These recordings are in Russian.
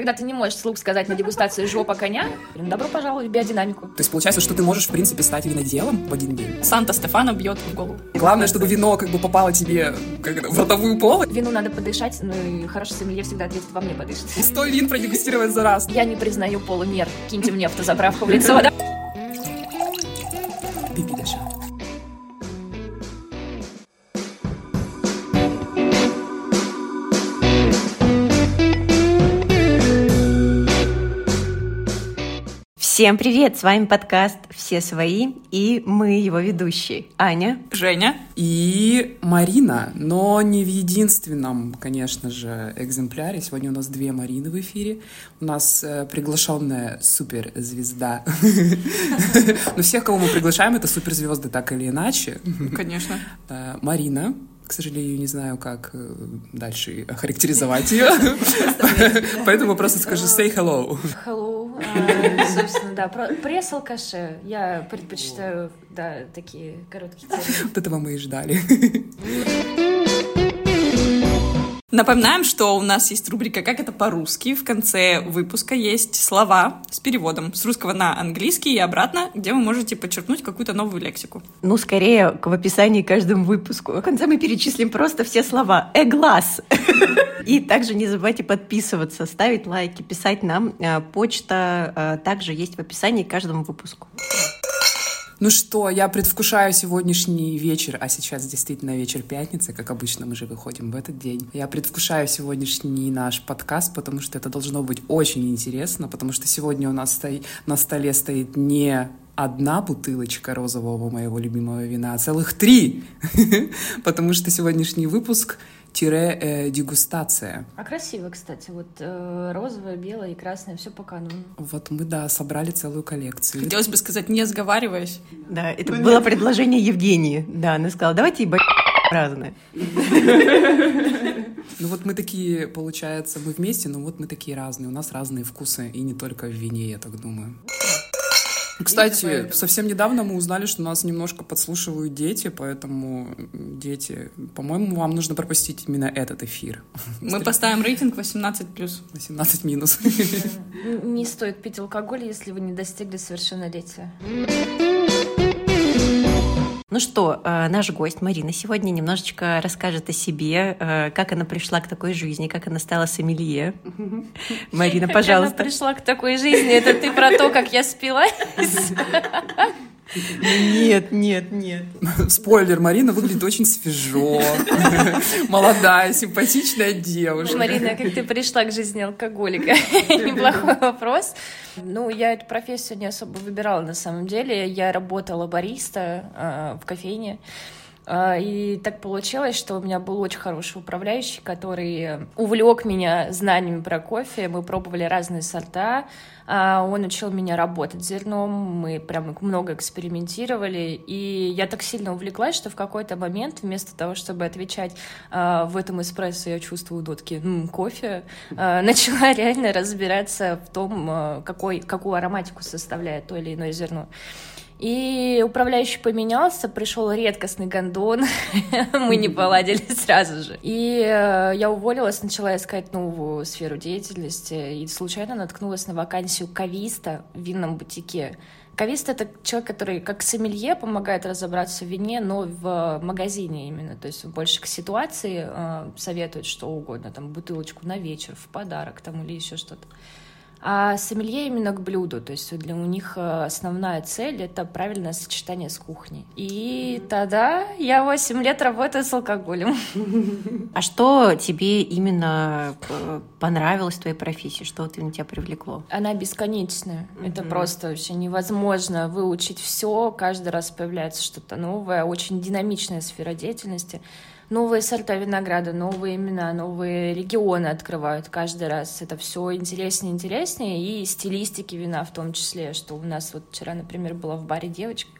Когда ты не можешь слух сказать на дегустации жопа коня, добро пожаловать в биодинамику. То есть получается, что ты можешь, в принципе, стать виноделом в один день? Санта-Стефана бьет в голову. Главное, чтобы вино как бы попало тебе как, в ротовую полость. Вину надо подышать, ну и хороший сомелье всегда ответит, во мне подышит. И сто вин продегустировать за раз. Я не признаю полумер. Киньте мне автозаправку в лицо, да? Всем привет! С вами подкаст «Все свои» и мы его ведущие. Аня. Женя. И Марина, но не в единственном, конечно же, экземпляре. Сегодня у нас две Марины в эфире. У нас э, приглашенная суперзвезда. Но всех, кого мы приглашаем, это суперзвезды так или иначе. Конечно. Э, Марина, к сожалению, не знаю, как э, дальше охарактеризовать ее. Поэтому просто скажу say hello. Hello. А, Собственно, да, про- пресс-алкаше. Я предпочитаю, да, такие короткие термины. Вот этого мы и ждали. Напоминаем, что у нас есть рубрика «Как это по-русски». В конце выпуска есть слова с переводом с русского на английский и обратно, где вы можете подчеркнуть какую-то новую лексику. Ну, скорее, в описании к каждому выпуску. В конце мы перечислим просто все слова. Эглаз. И также не забывайте подписываться, ставить лайки, писать нам. Э, Почта э, также есть в описании к каждому выпуску. Ну что, я предвкушаю сегодняшний вечер, а сейчас действительно вечер пятницы, как обычно мы же выходим в этот день. Я предвкушаю сегодняшний наш подкаст, потому что это должно быть очень интересно, потому что сегодня у нас стоит, на столе стоит не одна бутылочка розового моего любимого вина, а целых три, потому что сегодняшний выпуск тире э, дегустация. А красиво, кстати. Вот э, розовое, белое и красное, все по канону. Вот мы, да, собрали целую коллекцию. Хотелось бы сказать, не сговариваясь. Да, это было предложение Евгении. Да, она сказала, давайте ебать разное. Ну вот мы такие, получается, мы вместе, но вот мы такие разные. У нас разные вкусы, и не только в вине, я так думаю. Кстати, совсем недавно мы узнали, что нас немножко подслушивают дети, поэтому, дети, по-моему, вам нужно пропустить именно этот эфир. Мы поставим рейтинг 18+. 18 минус. Не стоит пить алкоголь, если вы не достигли совершеннолетия. Ну что, э, наш гость Марина сегодня немножечко расскажет о себе, э, как она пришла к такой жизни, как она стала сомелье. Марина, Она пожалуйста. пришла к такой жизни. Это ты про то, как я спилась? Нет, нет, нет. Спойлер, Марина выглядит очень свежо. Молодая, симпатичная девушка. Марина, как ты пришла к жизни алкоголика? Неплохой вопрос. Ну, я эту профессию не особо выбирала на самом деле. Я работала бариста э, в кофейне. Э, И так получилось, что у меня был очень хороший управляющий, который увлек меня знаниями про кофе. Мы пробовали разные сорта. А Он учил меня работать зерном, мы прям много экспериментировали, и я так сильно увлеклась, что в какой-то момент вместо того, чтобы отвечать а, в этом эспрессо я чувствую нотки «М, кофе, а, начала реально разбираться в том, а, какой, какую ароматику составляет то или иное зерно. И управляющий поменялся, пришел редкостный гондон, мы не поладили сразу же. И э, я уволилась, начала искать новую сферу деятельности, и случайно наткнулась на вакансию кависта в винном бутике. Кавист — это человек, который как сомелье помогает разобраться в вине, но в магазине именно. То есть больше к ситуации э, советует что угодно, там бутылочку на вечер, в подарок там или еще что-то. А сомелье именно к блюду, то есть для у них э, основная цель — это правильное сочетание с кухней. И тогда я 8 лет работаю с алкоголем. А что тебе именно э, понравилось в твоей профессии? Что вот именно тебя привлекло? Она бесконечная. Это просто вообще невозможно выучить все. Каждый раз появляется что-то новое. Очень динамичная сфера деятельности. Новые сорта винограда, новые имена, новые регионы открывают каждый раз. Это все интереснее и интереснее. И стилистики вина в том числе, что у нас вот вчера, например, была в баре девочка,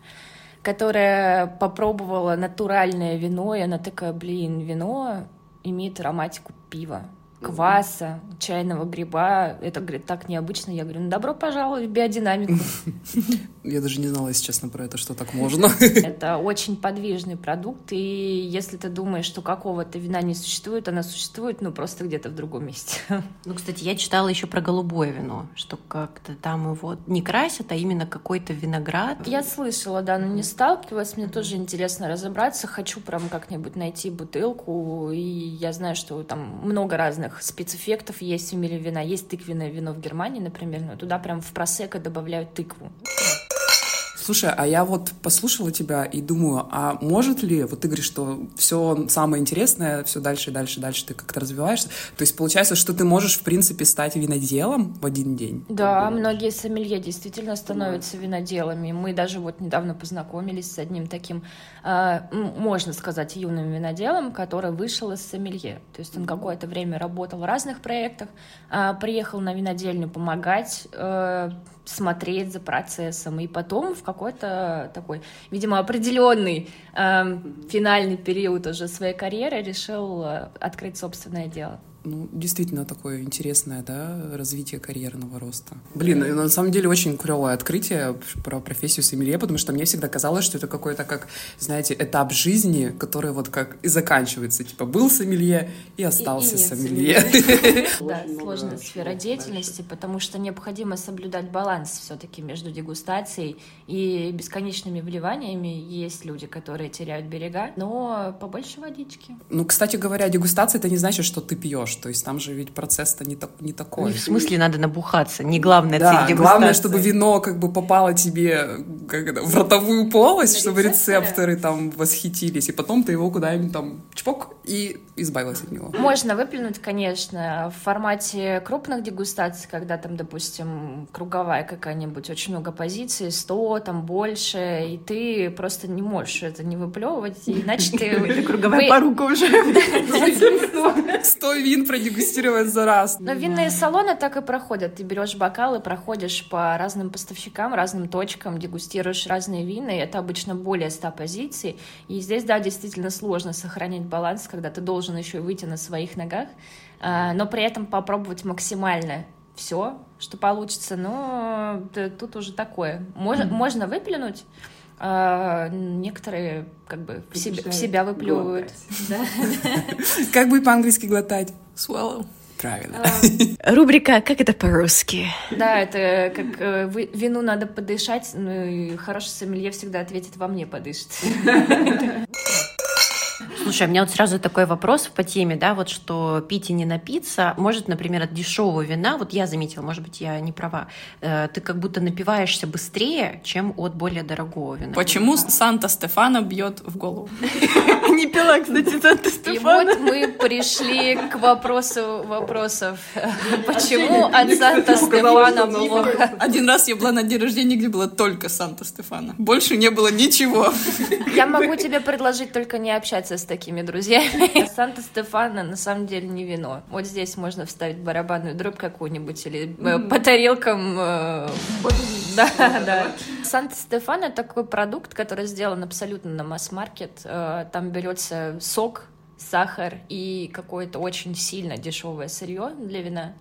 которая попробовала натуральное вино, и она такая, блин, вино имеет ароматику пива. кваса, чайного гриба. Это, говорит, так необычно. Я говорю, ну, добро пожаловать в биодинамику. Я даже не знала, если честно, про это, что так можно. Это очень подвижный продукт, и если ты думаешь, что какого-то вина не существует, она существует, ну, просто где-то в другом месте. Ну, кстати, я читала еще про голубое вино, что как-то там его не красят, а именно какой-то виноград. Я слышала, да, но не сталкивалась. Мне тоже интересно разобраться. Хочу прям как-нибудь найти бутылку, и я знаю, что там много разных спецэффектов есть в мире вина. Есть тыквенное вино в Германии, например, но туда прям в просека добавляют тыкву. Слушай, а я вот послушала тебя и думаю, а может ли, вот ты говоришь, что все самое интересное, все дальше и дальше дальше ты как-то развиваешься, то есть получается, что ты можешь, в принципе, стать виноделом в один день? Да, многие сомелье действительно становятся виноделами. Мы даже вот недавно познакомились с одним таким, э, можно сказать, юным виноделом, который вышел из сомелье. То есть он какое-то время работал в разных проектах, э, приехал на винодельню помогать, э, смотреть за процессом, и потом в какой-то такой, видимо, определенный э, финальный период уже своей карьеры решил э, открыть собственное дело ну, действительно такое интересное, да, развитие карьерного роста. Блин, на самом деле очень клевое открытие про профессию сомелье, потому что мне всегда казалось, что это какой-то, как, знаете, этап жизни, который вот как и заканчивается. Типа был сомелье и остался и, и сомелье. Да, сложная сфера деятельности, потому что необходимо соблюдать баланс все-таки между дегустацией и бесконечными вливаниями. Есть люди, которые теряют берега, но побольше водички. Ну, кстати говоря, дегустация — это не значит, что ты пьешь пьешь. То есть там же ведь процесс-то не, так, не такой. Не в смысле надо набухаться, не главное да, цель главное, чтобы вино как бы попало тебе как это, в ротовую полость, На чтобы рецепторы там восхитились, и потом ты его куда-нибудь там чпок и избавилась от него. Можно выплюнуть, конечно, в формате крупных дегустаций, когда там, допустим, круговая какая-нибудь, очень много позиций, 100, там больше, и ты просто не можешь это не выплевывать, иначе ты... Круговая порука уже. 100 вин продегустировать за раз. Но винные салоны так и проходят. Ты берешь бокалы, проходишь по разным поставщикам, разным точкам, дегустируешь разные вина, и это обычно более 100 позиций. И здесь, да, действительно сложно сохранять баланс, когда ты должен еще выйти на своих ногах, а, но при этом попробовать максимально все, что получится, но тут уже такое. Можно, можно выплюнуть, а некоторые как бы в себя, в себя выплевывают. Как бы по-английски глотать? Swallow. Правильно. А. Рубрика «Как это по-русски?» Да, это как э, вину надо подышать, ну и хороший сомелье всегда ответит «Во мне подышит». Слушай, у меня вот сразу такой вопрос по теме, да, вот что пить и не напиться, может, например, от дешевого вина, вот я заметила, может быть, я не права, э, ты как будто напиваешься быстрее, чем от более дорогого вина. Почему Санта-Стефана бьет в голову? Не пила, кстати, Санта-Стефана. И вот мы пришли к вопросу вопросов. Почему от Санта-Стефана плохо? Один раз я была на день рождения, где было только Санта-Стефана. Больше не было ничего. Я могу тебе предложить только не общаться с такими друзьями. Санта-Стефана на самом деле не вино. Вот здесь можно вставить барабанную дробь какую-нибудь или э, по тарелкам. Э, да, да. Санта-Стефана такой продукт, который сделан абсолютно на масс-маркет. Э, там берется сок, сахар и какое-то очень сильно дешевое сырье для вина.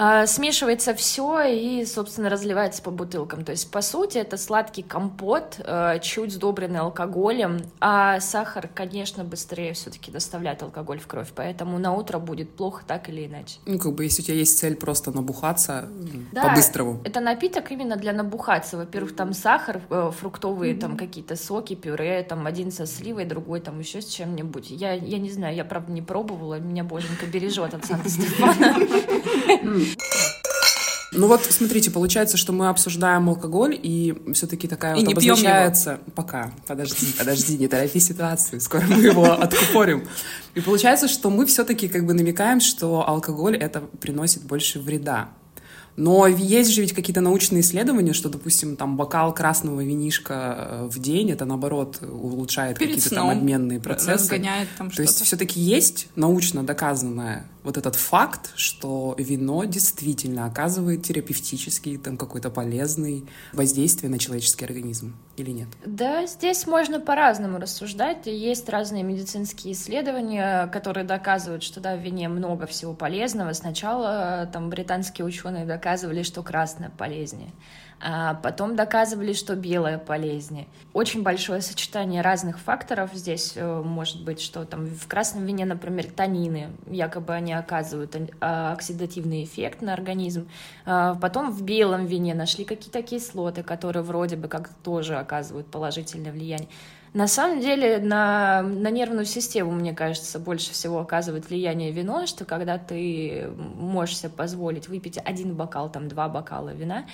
А, смешивается все и, собственно, разливается по бутылкам. То есть, по сути, это сладкий компот, э, чуть сдобренный алкоголем, а сахар, конечно, быстрее все-таки доставляет алкоголь в кровь, поэтому на утро будет плохо так или иначе. Ну, как бы, если у тебя есть цель просто набухаться да, по-быстрому. это напиток именно для набухаться. Во-первых, там сахар, э, фруктовые mm-hmm. там какие-то соки, пюре, там один со сливой, другой там еще с чем-нибудь. Я, я не знаю, я, правда, не пробовала, меня боженька бережет от Санта-Стефана. Ну вот, смотрите, получается, что мы обсуждаем алкоголь, и все-таки такая и вот обозначается... Пока, подожди, подожди, не торопи ситуацию, скоро мы его откупорим. И получается, что мы все-таки как бы намекаем, что алкоголь это приносит больше вреда. Но есть же ведь какие-то научные исследования, что, допустим, там бокал красного винишка э, в день, это наоборот улучшает какие-то там обменные процессы. Разгоняет там То есть все-таки есть научно доказанное вот этот факт, что вино действительно оказывает терапевтический, там какой-то полезный воздействие на человеческий организм или нет? Да, здесь можно по-разному рассуждать. Есть разные медицинские исследования, которые доказывают, что да, в вине много всего полезного. Сначала там британские ученые доказывали, что красное полезнее а потом доказывали, что белое полезнее. Очень большое сочетание разных факторов здесь э, может быть, что там в красном вине, например, танины, якобы они оказывают а, оксидативный эффект на организм. А потом в белом вине нашли какие-то кислоты, которые вроде бы как тоже оказывают положительное влияние. На самом деле на, на нервную систему, мне кажется, больше всего оказывает влияние вино, что когда ты можешь себе позволить выпить один бокал, там два бокала вина,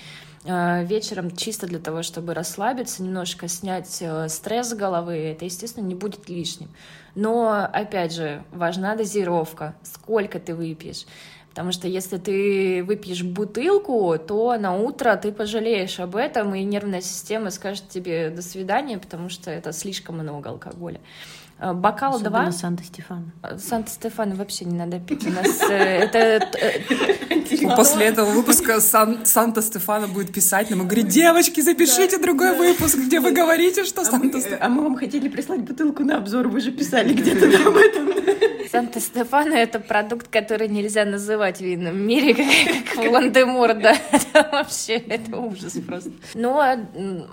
э, вечером чисто для того, чтобы расслабиться, немножко снять э, стресс с головы, это, естественно, не будет лишним. Но, опять же, важна дозировка, сколько ты выпьешь. Потому что если ты выпьешь бутылку, то на утро ты пожалеешь об этом, и нервная система скажет тебе до свидания, потому что это слишком много алкоголя. Э, бокал Особенно два. Санта-Стефана. Э, Санта-Стефана вообще не надо пить. У нас э, это... После этого выпуска Санта-Стефана будет писать нам и говорить, девочки, запишите другой выпуск, где вы говорите, что а Санта-Стефана... А мы вам хотели прислать бутылку на обзор, вы же писали где-то об этом. Санта-Стефана — это продукт, который нельзя называть винным в мире, как, как. Это вообще, это ужас просто. Но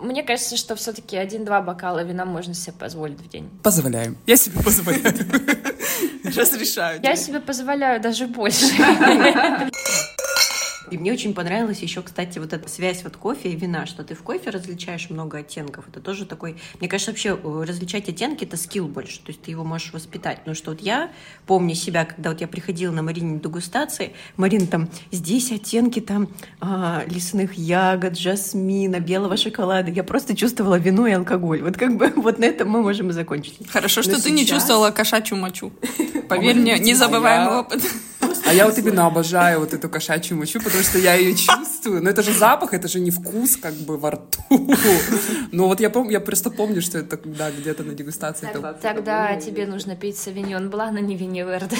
мне кажется, что все таки один-два бокала вина можно себе позволить в день. Позволяю. Я себе позволяю. Разрешаю. Я себе позволяю даже больше. И мне очень понравилась еще, кстати, вот эта связь вот кофе и вина, что ты в кофе различаешь много оттенков. Это тоже такой... Мне кажется, вообще э, различать оттенки — это скилл больше. То есть ты его можешь воспитать. Потому что вот я помню себя, когда вот я приходила на Марине дегустации, Марина там, здесь оттенки там а, лесных ягод, жасмина, белого шоколада. Я просто чувствовала вино и алкоголь. Вот как бы вот на этом мы можем и закончить. Хорошо, что ты не чувствовала кошачью мочу. Поверь мне, незабываемый опыт. А я вот именно обожаю вот эту кошачью мочу, потому что я ее чувствую. Но это же запах, это же не вкус как бы во рту. Но вот я помню, я просто помню, что это да, где-то на дегустации. Так, тогда тебе нужно пить савиньон блан, а не виневерд.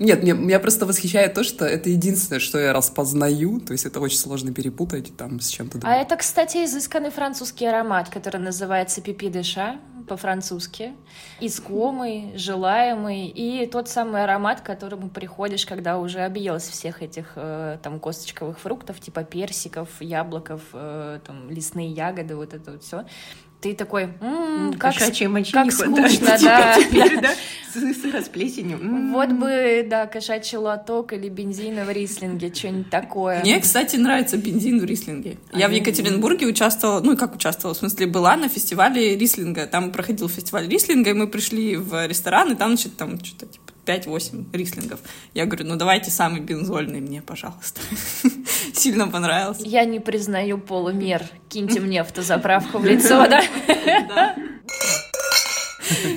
Нет, мне, меня просто восхищает то, что это единственное, что я распознаю. То есть это очень сложно перепутать там с чем-то. А это, кстати, изысканный французский аромат, который называется пипи деша по-французски, искомый, желаемый, и тот самый аромат, к которому приходишь, когда уже объелся всех этих э, там косточковых фруктов, типа персиков, яблоков, э, там лесные ягоды, вот это вот все ты такой, м-м, как, Кошачья как скучно, да. да. С, расплесенью. Вот бы, да, кошачий лоток или бензин в рислинге, что-нибудь такое. Мне, кстати, нравится бензин в рислинге. А Я в Екатеринбурге участвовала, ну, как участвовала, в смысле, была на фестивале рислинга. Там проходил фестиваль рислинга, и мы пришли в ресторан, и там, значит, там что-то типа 5-8 рислингов. Я говорю, ну давайте самый бензольный мне, пожалуйста. Сильно понравился. Я не признаю полумер. Киньте мне автозаправку в лицо, да?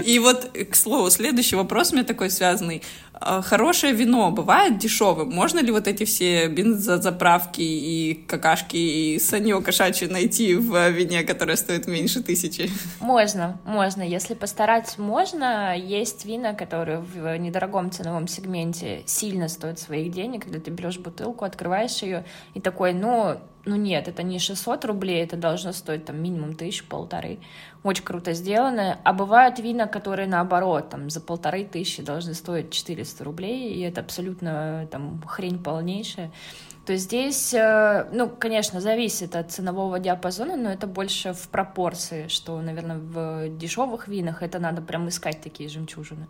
И вот, к слову, следующий вопрос у меня такой связанный. А, хорошее вино бывает дешевым? Можно ли вот эти все бензозаправки и какашки и санье кошачье найти в вине, которое стоит меньше тысячи? Можно, можно. Если постараться, можно. Есть вина, которые в недорогом ценовом сегменте сильно стоят своих денег, когда ты берешь бутылку, открываешь ее и такой, ну, ну нет, это не 600 рублей, это должно стоить там минимум тысячу, полторы. Очень круто сделано. А бывают вина, которые наоборот, там за полторы тысячи должны стоить 400 рублей, и это абсолютно там хрень полнейшая. То есть здесь, э, ну, конечно, зависит от ценового диапазона, но это больше в пропорции, что, наверное, в дешевых винах это надо прям искать такие жемчужины.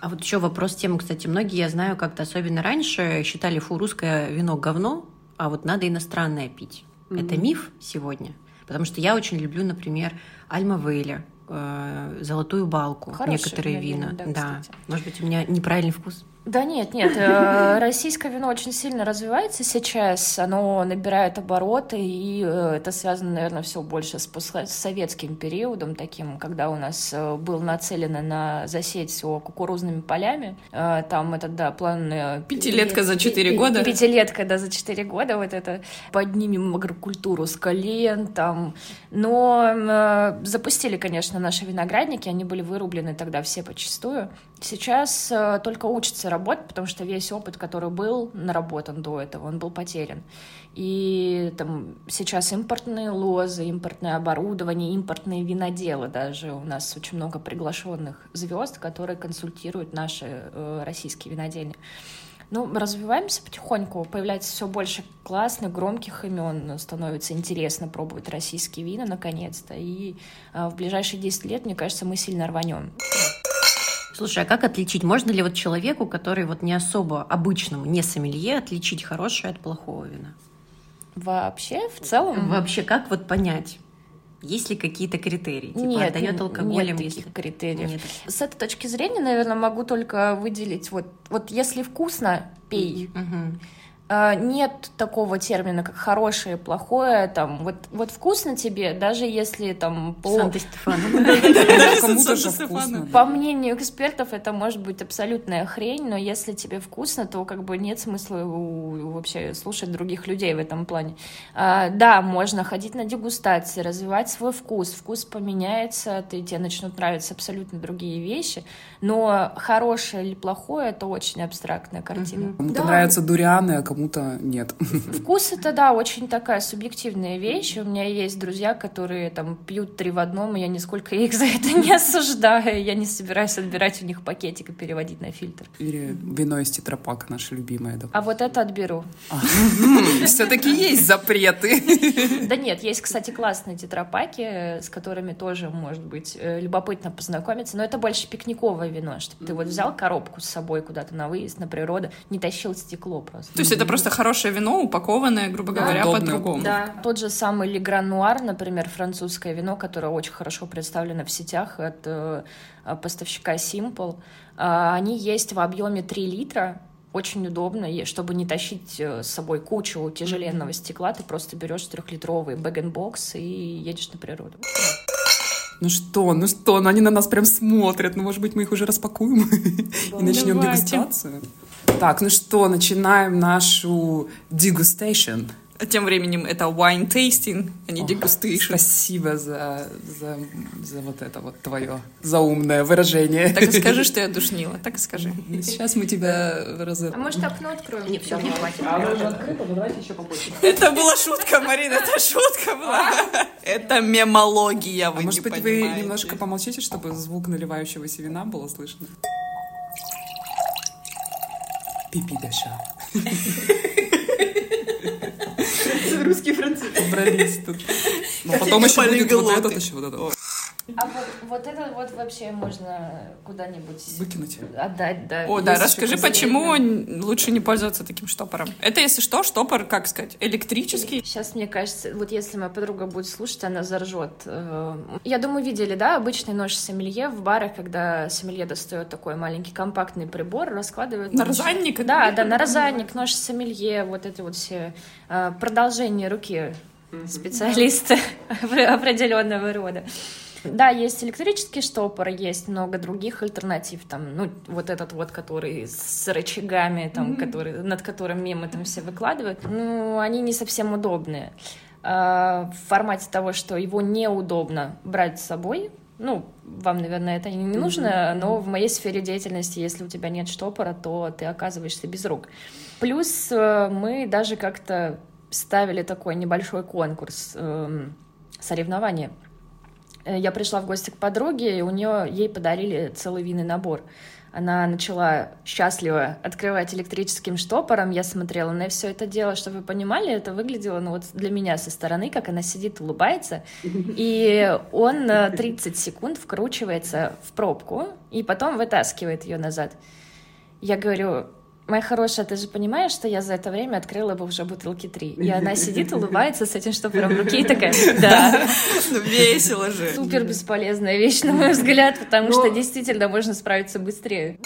А вот еще вопрос тему, кстати, многие, я знаю, как-то особенно раньше считали, фу, русское вино говно, а вот надо иностранное пить. Mm-hmm. Это миф сегодня. Потому что я очень люблю, например, Альма Вейля, э, золотую балку, Хорошие, некоторые вина. Да, да. может быть, у меня неправильный вкус. Да нет, нет, э, российское вино очень сильно развивается сейчас, оно набирает обороты, и э, это связано, наверное, все больше с советским периодом, таким, когда у нас э, был нацелено на засеть все кукурузными полями, там это, да, план... Пятилетка за четыре года. Пятилетка, да, за четыре года, вот это. Поднимем агрокультуру с колен, там, но запустили, конечно, наши виноградники, они были вырублены тогда все почастую, сейчас только учатся работать, потому что весь опыт, который был наработан до этого, он был потерян. И там сейчас импортные лозы, импортное оборудование, импортные виноделы даже. У нас очень много приглашенных звезд, которые консультируют наши э, российские винодельни. Ну, развиваемся потихоньку, появляется все больше классных, громких имен, становится интересно пробовать российские вина наконец-то. И э, в ближайшие 10 лет, мне кажется, мы сильно рванем. Слушай, а как отличить? Можно ли вот человеку, который вот не особо обычному, не сомелье, отличить хорошее от плохого вина? Вообще, в целом? Вообще, как вот понять? Есть ли какие-то критерии? Типа, нет, отдает алкоголем, нет таких критериев. Нет. С этой точки зрения, наверное, могу только выделить вот, вот если вкусно, пей. Угу. А, нет такого термина, как хорошее, плохое, там, вот, вот вкусно тебе, даже если там по... По мнению экспертов, это может быть абсолютная хрень, но если тебе вкусно, то как бы нет смысла вообще слушать других людей в этом плане. А, да, можно ходить на дегустации, развивать свой вкус, вкус поменяется, ты, тебе начнут нравиться абсолютно другие вещи, но хорошее или плохое — это очень абстрактная картина. Кому-то нравятся дурианы, а кому-то нет. Вкус это, да, очень такая субъективная вещь. У меня есть друзья, которые там пьют три в одном, и я нисколько их за это не осуждаю. Я не собираюсь отбирать у них пакетик и переводить на фильтр. Или вино из тетрапака, наше любимое. А вот это отберу. А, Все-таки есть запреты. Да нет, есть, кстати, классные тетрапаки, с которыми тоже, может быть, э, любопытно познакомиться, но это больше пикниковое вино, чтобы ты вот взял коробку с собой куда-то на выезд, на природу, не тащил стекло просто. То есть это просто хорошее вино, упакованное, грубо да. говоря, по-другому. Да. Тот же самый Легран Нуар, например, французское вино, которое очень хорошо представлено в сетях от э, поставщика Simple. Э, они есть в объеме 3 литра, очень удобно, чтобы не тащить э, с собой кучу тяжеленного стекла, ты просто берешь трехлитровый бэг-бокс и едешь на природу. Ну что, ну что, ну они на нас прям смотрят, ну может быть мы их уже распакуем и начнем дегустацию. Так, ну что, начинаем нашу дегустейшн. А тем временем это wine tasting, а не degustation. Спасибо за, за, за вот это вот твое заумное выражение. Так и скажи, что я душнила, так и скажи. Сейчас мы тебя раз... А может окно откроем? Нет, все, мне хватит. А оно уже открыто, но давайте еще побольше. Это была шутка, Марина, это шутка была. Это мемология, вы а может быть, вы немножко помолчите, чтобы звук наливающегося вина было слышно? Пипи Даша. Русский француз. Собрались тут. Но потом еще будет вот этот еще, вот это. А вот, вот это вот вообще можно куда-нибудь выкинуть, отдать, да. О, да, расскажи, почему лучше не пользоваться таким штопором? Это, если что, штопор, как сказать, электрический? Сейчас, мне кажется, вот если моя подруга будет слушать, она заржет. Э, я думаю, видели, да, обычный нож сомелье в барах, когда сомелье достает такой маленький компактный прибор, раскладывает... На розанник? Да, да, на розанник, нож сомелье, вот эти вот все э, продолжение руки специалиста определенного рода. Да, есть электрический штопор, есть много других альтернатив, там, ну, вот этот вот, который с рычагами, там, mm-hmm. который, над которым мемы там все выкладывают, ну, они не совсем удобные. А, в формате того, что его неудобно брать с собой, ну, вам, наверное, это не нужно, но в моей сфере деятельности, если у тебя нет штопора, то ты оказываешься без рук. Плюс э, мы даже как-то ставили такой небольшой конкурс, эм, соревнования Э, я пришла в гости к подруге, и у нее ей подарили целый винный набор. Она начала счастливо открывать электрическим штопором. Я смотрела на все это дело, чтобы вы понимали, это выглядело ну, вот для меня со стороны, как она сидит, улыбается. И он 30 э, секунд вкручивается в пробку и потом вытаскивает ее назад. Я говорю, Моя хорошая, ты же понимаешь, что я за это время открыла бы уже бутылки три. И она сидит, улыбается с этим штопором в руке и такая, да. Ну, весело же. Супер бесполезная вещь, на мой взгляд, потому что действительно можно справиться быстрее.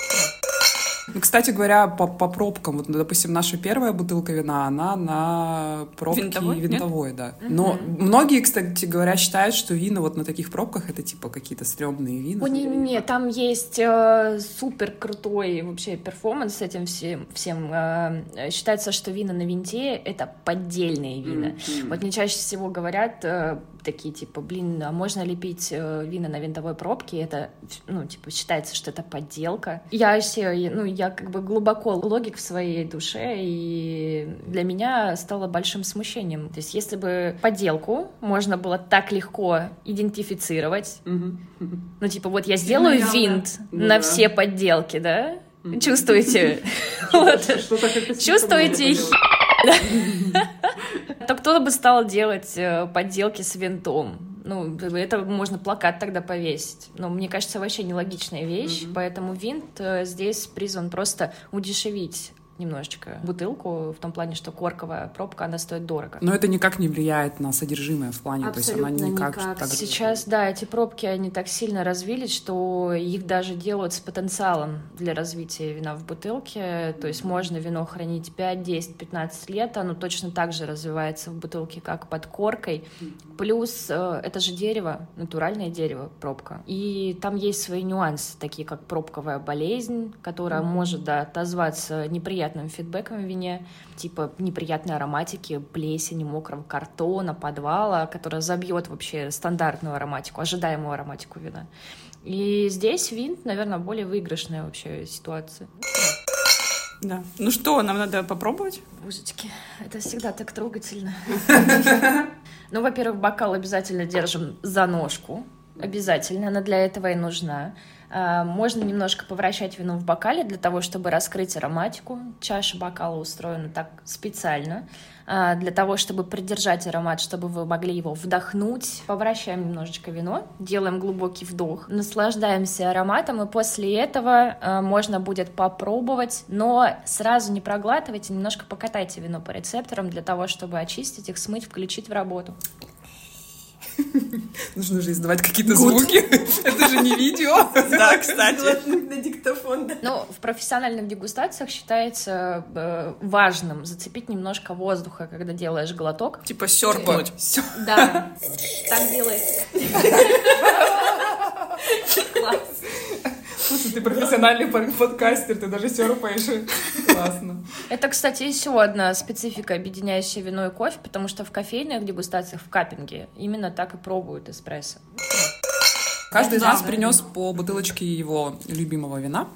Ну, кстати говоря, по, по пробкам, вот, допустим, наша первая бутылка вина, она на пробке Винтовой, винтовой, да. Но многие, кстати говоря, считают, что вина вот на таких пробках это типа какие-то стрёмные вина. О, не-не-не, там есть э, супер крутой вообще перформанс с этим всем. всем. Э, считается, что вина на винте — это поддельные вина. Вот мне чаще всего говорят э, такие, типа, блин, а можно ли пить э, вина на винтовой пробке? Это, ну, типа, считается, что это подделка. Я вообще, ну, я как бы глубоко логик в своей душе, и для меня стало большим смущением. То есть если бы подделку можно было так легко идентифицировать, ну, типа, вот я сделаю винт на все подделки, да? Чувствуете? Чувствуете? То кто бы стал делать э, подделки с винтом? Ну, это можно плакат тогда повесить. Но мне кажется, вообще нелогичная вещь, поэтому винт э, здесь призван просто удешевить немножечко бутылку, в том плане, что корковая пробка, она стоит дорого. Но это никак не влияет на содержимое в плане, то есть она Абсолютно никак, никак. так- Сейчас, да, эти пробки, они так сильно развились, что их даже делают с потенциалом для развития вина в бутылке. То есть можно вино хранить 5, 10, 15 лет, оно точно так же развивается в бутылке, как под коркой. Плюс э, это же дерево, натуральное дерево, пробка. И там есть свои нюансы, такие как пробковая болезнь, которая может да, отозваться неприятным фидбэком в вине, типа неприятной ароматики, плесени, мокрого картона, подвала, которая забьет вообще стандартную ароматику, ожидаемую ароматику вина. И здесь винт, наверное, более выигрышная вообще ситуация. Да. Ну что, нам надо попробовать? Божечки, это всегда так трогательно. Ну, во-первых, бокал обязательно держим за ножку. Обязательно, она для этого и нужна. А, Можно немножко повращать вино в бокале для того, чтобы раскрыть ароматику. Чаша бокала устроена так специально а, для того, чтобы придержать аромат, чтобы вы могли его вдохнуть. Повращаем немножечко вино, делаем глубокий вдох, наслаждаемся ароматом, и после этого а, можно будет попробовать, но сразу не проглатывайте, немножко покатайте вино по рецепторам для того, чтобы очистить их, смыть, включить в работу. Нужно же издавать какие-то звуки. Это же не видео. Да, кстати. на диктофон. Ну, в профессиональных дегустациях считается э, важным зацепить немножко воздуха, когда делаешь глоток. Типа серпнуть. Все. Да, так делается. Класс. Слушай, ты профессиональный подкастер, ты даже серпаешь. Классно. Это, кстати, еще одна специфика, объединяющая вино и кофе, потому что в кофейных дегустациях в каппинге именно так и пробуют эспрессо. Каждый из нас принес по бутылочке его любимого вина.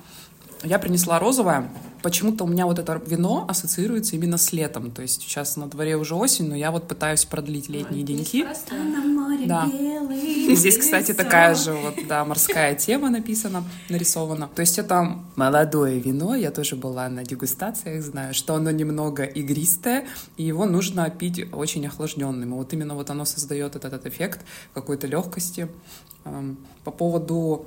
Я принесла розовое. Почему-то у меня вот это вино ассоциируется именно с летом. То есть сейчас на дворе уже осень, но я вот пытаюсь продлить летние деньки. На море Да. белый здесь, кстати, такая же вот, да, морская тема написана, нарисована. То есть это молодое вино, я тоже была на дегустациях, знаю, что оно немного игристое, и его нужно пить очень охлажденным. И вот именно вот оно создает этот, этот эффект какой-то легкости. Эм, По поводу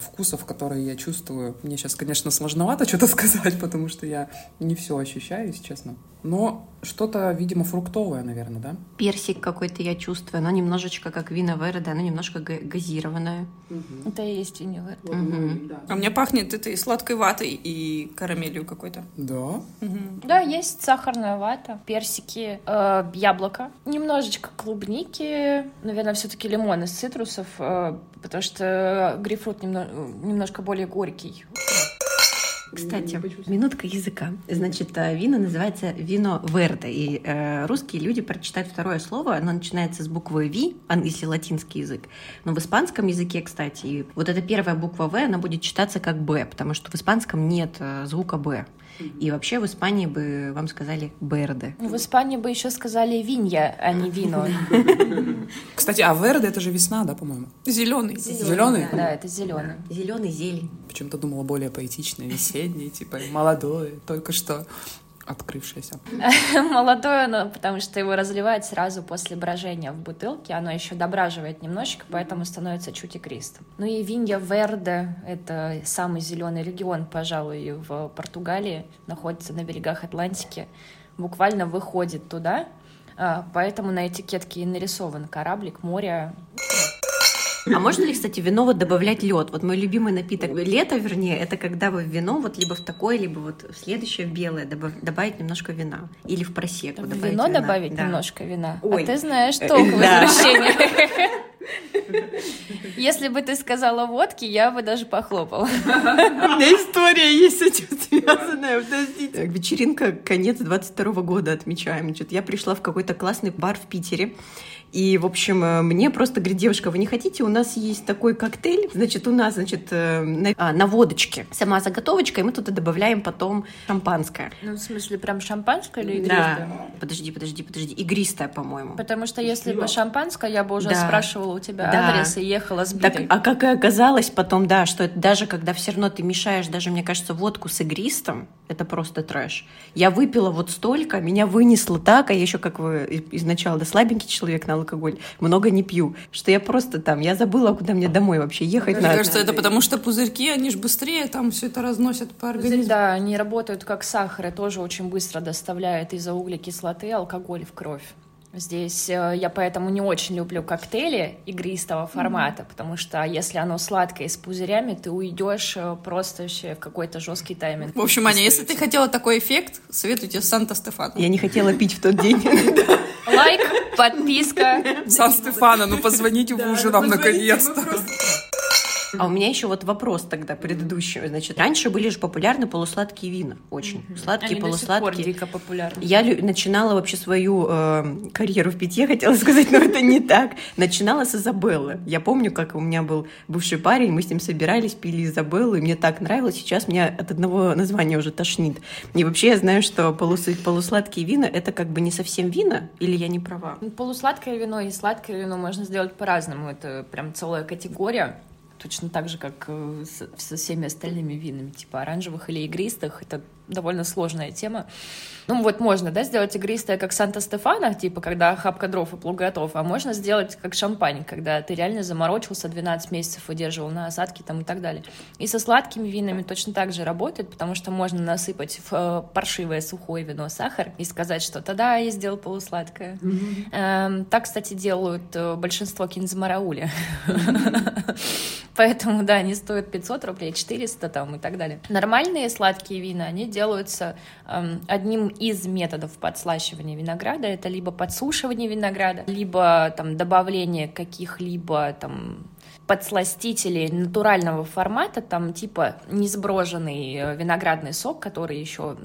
вкусов, которые я чувствую, мне сейчас, конечно, сложновато что-то сказать, потому что я не все ощущаю, если честно. Но что-то, видимо, фруктовое, наверное, да? Персик какой-то я чувствую. Оно немножечко как вина Верде, оно немножко га- газированное. Это и есть виневер. А мне пахнет этой сладкой ватой и карамелью какой-то. Да. Да, есть сахарная вата, персики, э, яблоко, немножечко клубники, наверное, все-таки лимон из цитрусов, э, потому что грейпфрут немно- немножко более горький. Кстати, минутка языка. Значит, э, вино называется вино Верде. И э, русские люди прочитают второе слово. Оно начинается с буквы V, если латинский язык. Но в испанском языке, кстати, вот эта первая буква В, она будет читаться как Б, потому что в испанском нет э, звука Б. И вообще в Испании бы вам сказали Берде. В Испании бы еще сказали винья, а не вино. Кстати, а Верде это же весна, да, по-моему? Зеленый. Зеленый? Да, это зеленый. Зеленый зелень. Почему-то думала более поэтичное, весеннее, типа молодое, только что открывшееся. Молодое оно, потому что его разливают сразу после брожения в бутылке. Оно еще дображивает немножечко, поэтому становится чуть игристым. Ну и Винья Верде — это самый зеленый регион, пожалуй, в Португалии. Находится на берегах Атлантики. Буквально выходит туда. А, Поэтому на этикетке и нарисован кораблик, море. А можно ли, кстати, вино вот добавлять лед? Вот мой любимый напиток лето, вернее, это когда вы в вино вот либо в такое, либо вот в следующее в белое добав- добавить немножко вина или в просеку В добавить вино вина. добавить Да. немножко вина. Ой. А ты знаешь толк в Да. извращении. Если бы ты сказала водки, я бы даже похлопала. У меня история есть с этим связанная, подождите. Вечеринка конец 22 года отмечаем. Я пришла в какой-то классный бар в Питере, и, в общем, э, мне просто говорит, девушка, вы не хотите? У нас есть такой коктейль. Значит, у нас, значит, э, на, а, на водочке сама заготовочка, и мы туда добавляем потом шампанское. Ну, в смысле, прям шампанское или Да. игристое? Подожди, подожди, подожди. Игристое, по-моему. Потому что если бы шампанское, я бы уже Да. спрашивала у тебя Да. адрес и ехала с Так, битой. а как и оказалось потом, да, что это даже когда все равно ты мешаешь, даже, мне кажется, водку с игристом, это просто трэш. Я выпила вот столько, меня вынесло так, а я еще, как вы изначально, да, слабенький человек на алкоголь, много не пью, что я просто там, я забыла, куда мне домой вообще ехать Мне надо. кажется, это потому что пузырьки, они же быстрее там все это разносят по организму. Да, они работают как сахар и тоже очень быстро доставляют из-за углекислоты алкоголь в кровь. Здесь э, я поэтому не очень люблю коктейли игристого формата, потому что если оно сладкое с пузырями, ты уйдешь э, просто вообще в какой-то жесткий тайминг. В общем, Аня, если ты хотела такой эффект, советую тебе Санта-Стефано. Я не хотела пить в тот день. Лайк, подписка. Сан-Стефано, ну позвоните вы уже нам наконец-то. А у меня еще вот вопрос тогда предыдущий. Значит, раньше были же популярны полусладкие вина. Очень. Сладкие, Они до сих пор полусладкие. дико популярны. Я лю- начинала вообще свою э, карьеру в питье, хотела сказать, но это не так. Начинала с Изабеллы. Я помню, как у меня был бывший парень, мы с ним собирались, пили Изабеллу, и мне так нравилось. Сейчас меня от одного названия уже тошнит. И вообще я знаю, что полус- полусладкие вина — это как бы не совсем вина, или я не права? Ну, Полусладкое вино и сладкое вино можно сделать по-разному. Это прям целая категория. Точно так же, как э, со всеми остальными винами, типа оранжевых или игристых. Это довольно сложная тема. Ну вот можно, да, сделать игристое, как Санта-Стефано, типа, когда хапка дров и плуг готов, а можно сделать как шампань, когда ты реально заморочился, 12 месяцев выдерживал на осадке там и так далее. И со сладкими винами точно так же работает, потому что можно насыпать в э, паршивое сухое вино сахар и сказать, что тогда я сделал полусладкое. Эм, Так, кстати, делают э, большинство кинзмараули. Поэтому, да, они стоят 500 рублей, 400 там и так далее. Нормальные сладкие вина, они делаются эм, одним из методов подслащивания винограда. Это либо подсушивание винограда, либо там добавление каких-либо там подсластителей натурального формата, там типа несброженный э, виноградный сок, который еще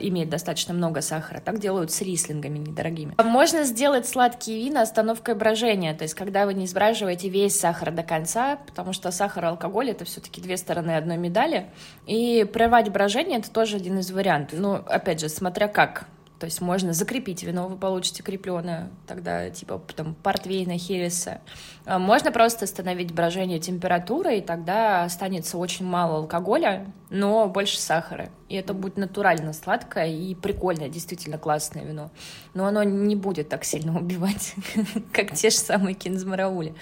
имеет достаточно много сахара. Так делают с рислингами недорогими. Можно сделать сладкие вина остановкой брожения, то есть когда вы не сбраживаете весь сахар до конца, потому что сахар и алкоголь это все-таки две стороны одной медали, и прервать брожение это тоже один из вариантов. Но опять же, смотря как. То есть можно закрепить вино, вы получите крепленое, тогда типа там портвейна, хереса. А Можно просто остановить брожение температуры, и тогда останется очень мало алкоголя, но больше сахара. И это будет натурально сладкое и прикольное, действительно классное вино. Но оно не будет так сильно убивать, как те же самые кинзмараули.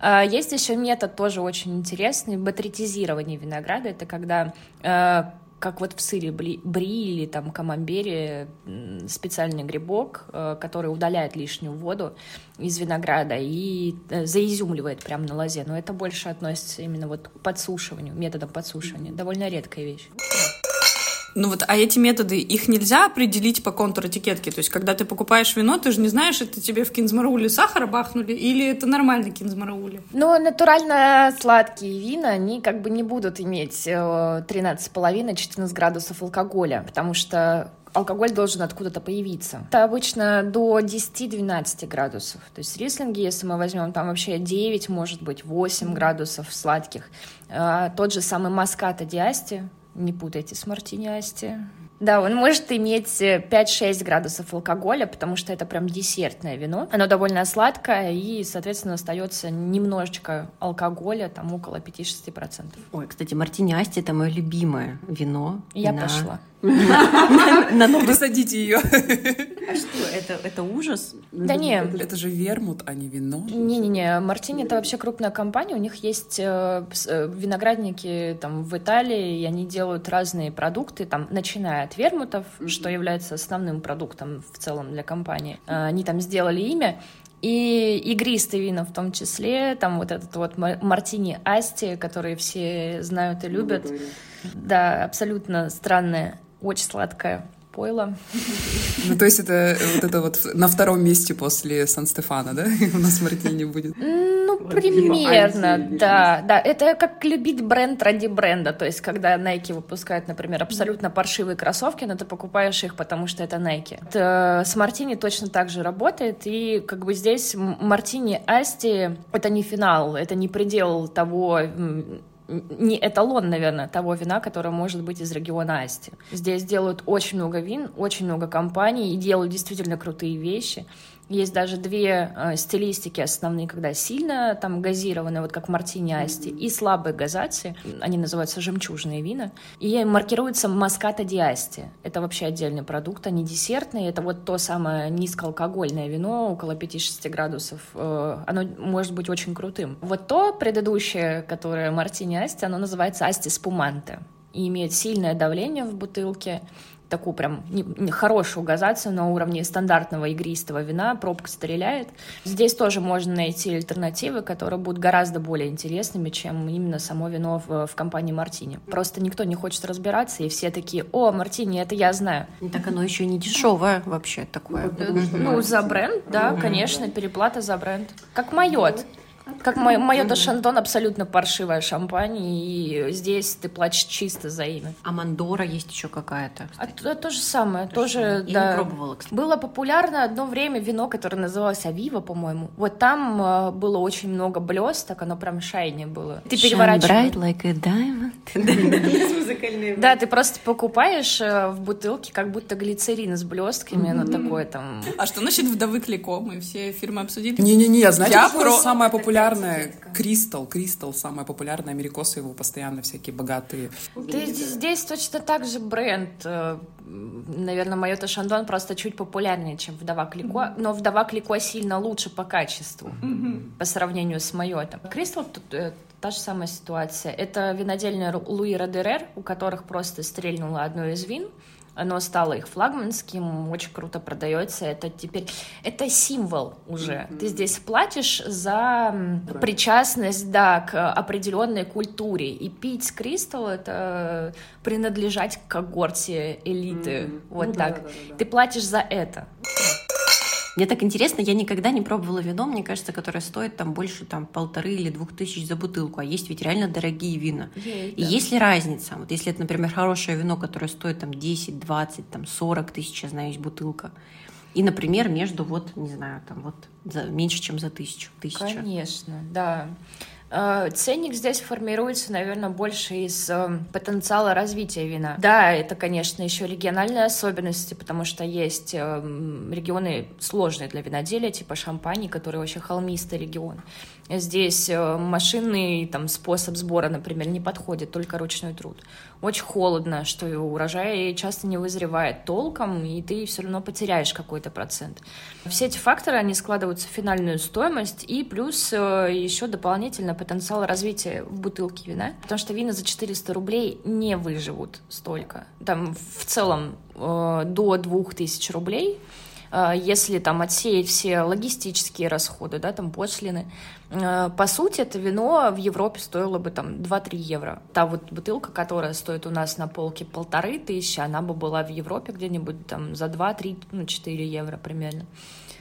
А, Есть еще метод тоже очень интересный, батритизирование винограда. Это когда э, как вот в сыре бри, или там камамбере специальный грибок, э, который удаляет лишнюю воду из винограда и э, заизюмливает прямо на лозе. Но это больше относится именно вот к подсушиванию, методом подсушивания. Довольно редкая вещь. Ну вот, а эти методы, их нельзя определить по контур этикетки? То есть, когда ты покупаешь вино, ты же не знаешь, это тебе в кинзмарауле сахара бахнули или это нормальный кинзмараули? Ну, натурально сладкие вина, они как бы не будут иметь э, 13,5-14 градусов алкоголя, потому что алкоголь должен откуда-то появиться. Это обычно до 10-12 градусов. То есть рислинги, если мы возьмем, там вообще 9, может быть, 8 градусов сладких. А, Тот же самый маската диасти, не путайте с мартини асти. Да, он может иметь э, 5-6 градусов алкоголя, потому что это прям десертное вино. Оно довольно сладкое, и, соответственно, остается немножечко алкоголя, там около 5-6%. Ой, кстати, мартини Асти — это мое любимое вино. Я на- пошла. На новый Посадите ее. Это, это ужас? Да не. Это же вермут, а не вино. Не-не-не, Мартини это вообще крупная компания, у них есть э, э, виноградники там в Италии, и они делают разные продукты, там, начиная от вермутов, mm-hmm. что является основным продуктом в целом для компании. Э, они там сделали имя, и игристые вина в том числе, там вот этот вот мартини Асти, который все знают и любят. Да, абсолютно странное, очень сладкое пойло. Ну, то есть это вот это вот на втором месте после Сан-Стефана, да? У нас Мартини будет. Ну, примерно, да. Да, это как любить бренд ради бренда. То есть, когда Nike выпускает, например, абсолютно паршивые кроссовки, но ты покупаешь их, потому что это Nike. С Мартини точно так же работает. И как бы здесь Мартини Асти — это не финал, это не предел того не эталон, наверное, того вина, которое может быть из региона Асти. Здесь делают очень много вин, очень много компаний и делают действительно крутые вещи. Есть даже две э, стилистики основные, когда сильно там газированные, вот как мартини асти, и слабые газации, они называются жемчужные вина, и маркируется маската диасти. Это вообще отдельный продукт, они десертные, это вот то самое низкоалкогольное вино, около 5-6 градусов, э, оно может быть очень крутым. Вот то предыдущее, которое мартини асти, оно называется асти спуманте и имеет сильное давление в бутылке, такую прям не, не хорошую газацию на уровне стандартного игристого вина, пробка стреляет. Здесь тоже можно найти альтернативы, которые будут гораздо более интересными, чем именно само вино в, в компании Мартини. Просто никто не хочет разбираться, и все такие, о, Мартини, это я знаю. Так оно еще не дешевое вообще такое. Ну, за бренд, да, конечно, переплата за бренд. Как майот. Как мое, мое до Шандон абсолютно паршивая шампань, и здесь ты плачешь чисто за имя. А Мандора есть еще какая-то? А то, то же самое, то тоже, Я да. не пробовала, кстати. Было популярно одно время вино, которое называлось Авива, по-моему. Вот там э, было очень много блесток, оно прям шайни было. Ты переворачиваешь. bright like a diamond. Да, ты просто покупаешь э, в бутылке как будто глицерин с блестками, оно такое там... А что насчет вдовы Клико? Мы все фирмы обсудили? Не-не-не, знаете, какое самое популярное популярная Кристал, Кристал, самая популярная, америкосы его постоянно всякие богатые. Ты, здесь точно так же бренд. Э, Наверное, Майота Шандон просто чуть популярнее, чем Вдова Клико, mm-hmm. но Вдова Клико сильно лучше по качеству mm-hmm. по сравнению с Майотом. Кристал тут э, та же самая ситуация. Это винодельня Луи Родерер, у которых просто стрельнуло одно из вин, оно стало их флагманским, очень круто продается. Это теперь это символ уже. Mm-hmm. Ты здесь платишь за right. причастность, да, к определенной культуре. И пить кристалл это принадлежать к когорте элиты. Mm-hmm. Вот ну, так. Да, да, да, да. Ты платишь за это. Мне так интересно, я никогда не пробовала вино, мне кажется, которое стоит там больше там полторы или двух тысяч за бутылку, а есть ведь реально дорогие вина. Есть, и да. есть ли разница? Вот если это, например, хорошее вино, которое стоит там 10, 20, там 40 тысяч, я знаю, есть бутылка, и, например, между вот, не знаю, там вот за, меньше, чем за тысячу, тысяча. Конечно, да. Э, ценник здесь формируется, наверное, больше из э, потенциала развития вина. Да, это, конечно, еще региональные особенности, потому что есть э, регионы сложные для виноделия, типа Шампани, который вообще холмистый регион. Здесь машинный там, способ сбора, например, не подходит, только ручной труд. Очень холодно, что урожай часто не вызревает толком, и ты все равно потеряешь какой-то процент. Все эти факторы, они складываются в финальную стоимость, и плюс еще дополнительно потенциал развития в бутылке вина, потому что вина за 400 рублей не выживут столько. Там в целом э, до 2000 рублей э, если там отсеять все логистические расходы, да, там пошлины, э, по сути, это вино в Европе стоило бы там 2-3 евро. Та вот бутылка, которая стоит у нас на полке полторы тысячи, она бы была в Европе где-нибудь там за 2-3, ну, 4 евро примерно.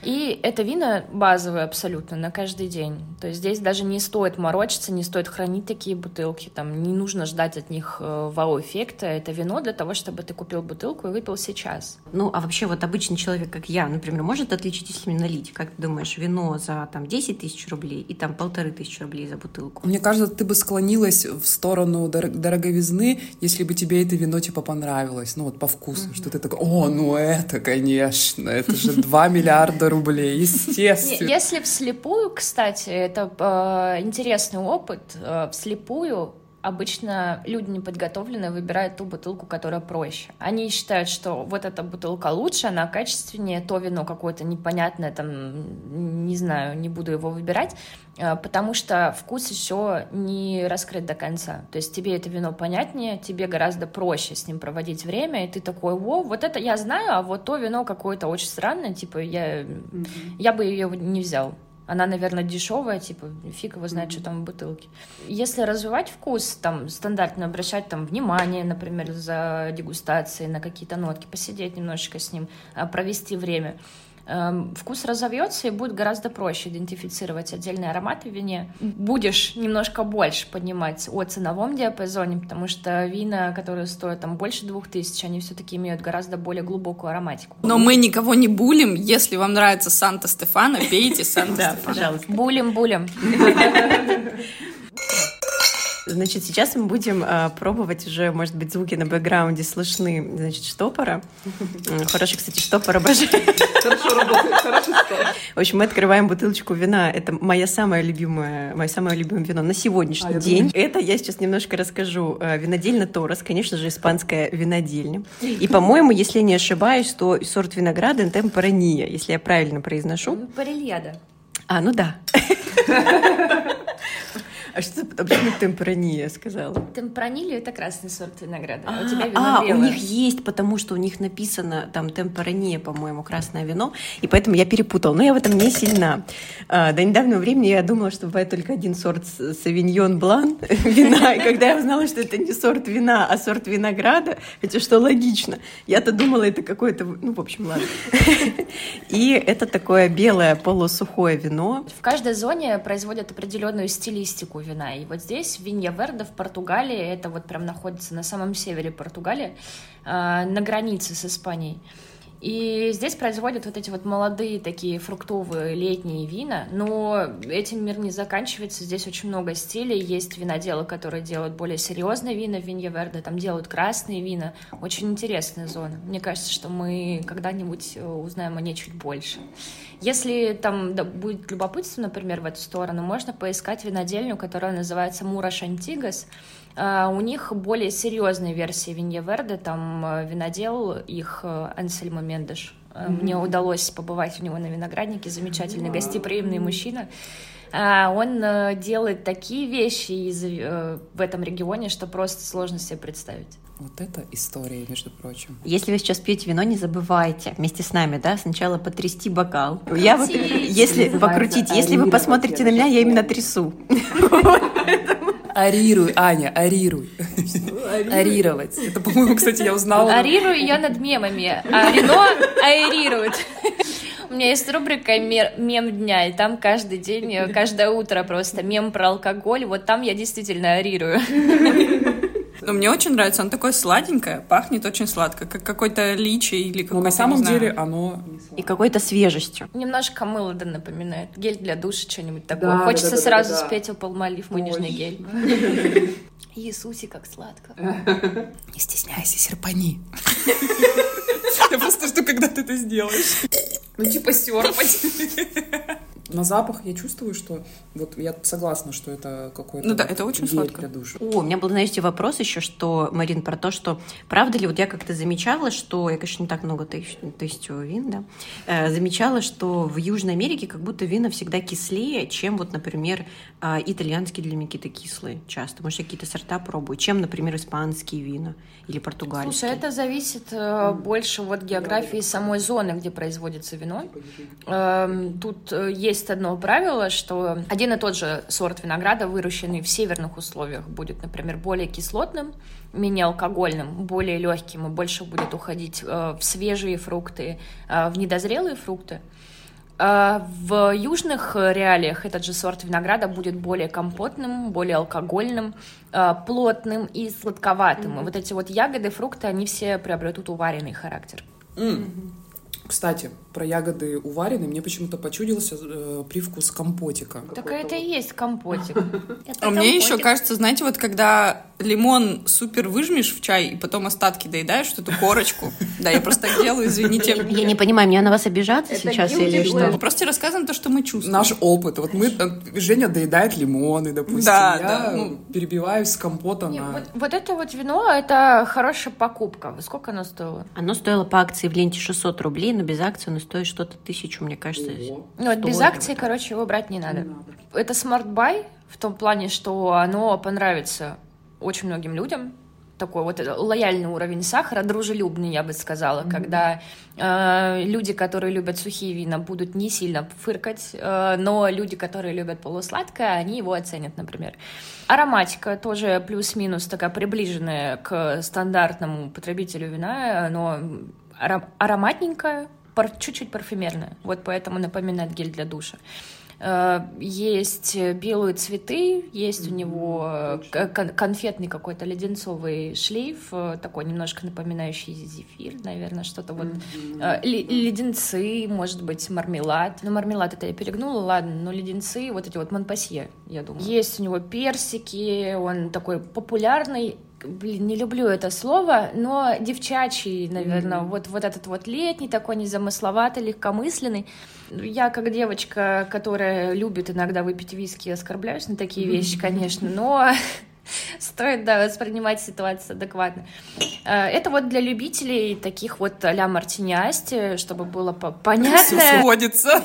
И это вина базовые абсолютно на каждый день. То есть здесь даже не стоит морочиться, не стоит хранить такие бутылки. Там не нужно ждать от них э, вау-эффекта. Это вино для того, чтобы ты купил бутылку и выпил сейчас. Ну, а вообще вот обычный человек, как я, например, может отличить, если мне налить? Как ты думаешь, вино за там 10 тысяч рублей и там полторы тысячи рублей за бутылку? Мне кажется, ты бы склонилась в сторону дор- дороговизны, если бы тебе это вино типа понравилось. Ну вот по вкусу, mm-hmm. что ты такой, о, ну это, конечно, это же 2 миллиарда рублей, естественно. Если вслепую, кстати, это э, интересный опыт, э, вслепую обычно люди неподготовленные выбирают ту бутылку, которая проще. Они считают, что вот эта бутылка лучше, она качественнее, то вино какое-то непонятное, там, не знаю, не буду его выбирать, э, потому что вкус еще не раскрыт до конца. То есть тебе это вино понятнее, тебе гораздо проще с ним проводить время, и ты такой, о, вот это я знаю, а вот то вино какое-то очень странное, типа я, mm-hmm. я бы ее не взял. Она, наверное, дешевая, типа, фиг его знает, mm-hmm. что там в бутылке. Если развивать вкус, там, стандартно обращать там внимание, например, за дегустацией на какие-то нотки, посидеть немножечко с ним, а, провести время, вкус разовьется и будет гораздо проще идентифицировать отдельные ароматы в вине. Будешь немножко больше поднимать о ценовом диапазоне, потому что вина, которые стоят там больше двух тысяч, они все-таки имеют гораздо более глубокую ароматику. Но мы никого не булим. Если вам нравится Санта-Стефана, пейте Санта-Стефана. пожалуйста. Булим, булим. Значит, сейчас мы будем э, пробовать уже, может быть, звуки на бэкграунде слышны, значит, штопора. Хороший, кстати, штопор обожаю. Хорошо работает, хороший В общем, мы открываем бутылочку вина. Это моя самая любимая, мое самое любимое вино на сегодняшний а, день. Я Это я сейчас немножко расскажу. Э, винодельня Торос, конечно же, испанская винодельня. И, по-моему, если я не ошибаюсь, то сорт винограда Темпорания, если я правильно произношу. Парильяда. А, ну да. А что а почему темпрания сказала? Темпранилия — это красный сорт винограда, а, у тебя вино А, белое. у них есть, потому что у них написано там темпрания, по-моему, красное вино, и поэтому я перепутала. Но я в этом не сильна. А, до недавнего времени я думала, что бывает только один сорт савиньон блан вина, и когда я узнала, что это не сорт вина, а сорт винограда, хотя что логично, я-то думала, это какое-то, ну, в общем, ладно. И это такое белое полусухое вино. В каждой зоне производят определенную стилистику вина. И вот здесь Винья Верде в Португалии, это вот прям находится на самом севере Португалии, а, на границе с Испанией. И здесь производят вот эти вот молодые такие фруктовые летние вина, но этим мир не заканчивается. Здесь очень много стилей. Есть виноделы, которые делают более серьезные вина в Винья Верде, там делают красные вина. Очень интересная зона. Мне кажется, что мы когда-нибудь э, узнаем о ней чуть больше. Если там да, будет любопытство, например, в эту сторону, можно поискать винодельню, которая называется Мура Шантигас. Uh, у них более серьезные версии Винья Верде, там uh, винодел их uh, Ансельмо Мендеш. Mm-hmm. Мне удалось побывать у него на винограднике, замечательный, wow. гостеприимный мужчина. Он делает такие вещи из, в этом регионе, что просто сложно себе представить. Вот это история, между прочим. Если вы сейчас пьете вино, не забывайте вместе с нами, да, сначала потрясти бокал. Я вот, если покрутить, если вы посмотрите на меня, я именно трясу. Арируй, Аня, арируй. Арировать. Это, по-моему, кстати, я узнала. Арирую ее над мемами, а вино аэрирует. У меня есть рубрика «Мем дня», и там каждый день, каждое утро просто мем про алкоголь. Вот там я действительно арирую. Но мне очень нравится, оно такое сладенькое, пахнет очень сладко, как какой-то личи или какой-то, Но на самом деле оно... И какой-то свежестью. Немножко мыло да напоминает. Гель для душа, что-нибудь такое. Да, Хочется да, да, сразу да, да. спеть «Палмолив мой нежный гель». Иисусе, как сладко. Не стесняйся, серпани. Я просто жду, когда ты это сделаешь. Ну, типа серпать. На запах я чувствую, что вот я согласна, что это какой-то ну да, это очень сладко. для души. О, у меня был, знаете, вопрос еще, что, Марин, про то, что правда ли, вот я как-то замечала, что, я, конечно, не так много тестю вин, да, э, замечала, что в Южной Америке как будто вина всегда кислее, чем вот, например, э, итальянские для меня какие-то кислые часто. Может, я какие-то сорта пробую, чем, например, испанские вина или португальские. Слушай, это зависит э, больше от географии самой зоны, где производится вино. Э, тут э, есть есть одно правило, что один и тот же сорт винограда, выращенный в северных условиях, будет, например, более кислотным, менее алкогольным, более легким и больше будет уходить э, в свежие фрукты, э, в недозрелые фрукты. Э, в южных реалиях этот же сорт винограда будет более компотным, более алкогольным, плотным и сладковатым. Mm-hmm. И вот эти вот ягоды, фрукты, они все приобретут уваренный характер. Mm-hmm. Кстати, про ягоды увареные мне почему-то почудился э, привкус компотика. Так это и есть компотик. А мне еще кажется, знаете, вот когда лимон супер выжмешь в чай и потом остатки доедаешь, эту корочку. Да, я просто так делаю, извините. Я не понимаю, мне на вас обижаться сейчас или что? Мы просто рассказываем то, что мы чувствуем. Наш опыт. Вот мы, э, Женя доедает лимоны, допустим. Да, я ну. перебиваюсь с компота на... Вот, вот это вот вино, это хорошая покупка. Сколько оно стоило? Оно стоило по акции в ленте 600 рублей, но без акции оно стоит что-то тысячу, мне кажется. Ого. Ну, вот без акции, вот короче, его брать не надо. Это smart buy в том плане, что оно понравится очень многим людям. Такой вот лояльный уровень сахара, дружелюбный, я бы сказала, когда э, люди, которые любят сухие вина, будут не сильно фыркать, э, но люди, которые любят полусладкое, они его оценят, например. Ароматика тоже плюс-минус такая приближенная к стандартному потребителю вина, но ароматненькая, чуть-чуть парфюмерная, вот поэтому напоминает гель для душа. Э, Есть белые цветы, есть у него э, конфетный какой-то леденцовый шлейф, э, такой немножко напоминающий зефир, наверное, что-то вот. Ле- Леденцы, может быть, мармелад. Ну, мармелад это я перегнула, ладно, но леденцы, вот эти вот Монпасье, я думаю. Есть у него персики, он такой популярный, Блин, не люблю это слово, но девчачий, наверное, вот, вот этот вот летний, такой незамысловатый, легкомысленный. Я, как девочка, которая любит иногда выпить виски, оскорбляюсь на такие вещи, конечно, но стоит, да, воспринимать ситуацию адекватно. Э, Это вот для любителей таких вот а-ля мартини чтобы было по- Все понятно. сводится.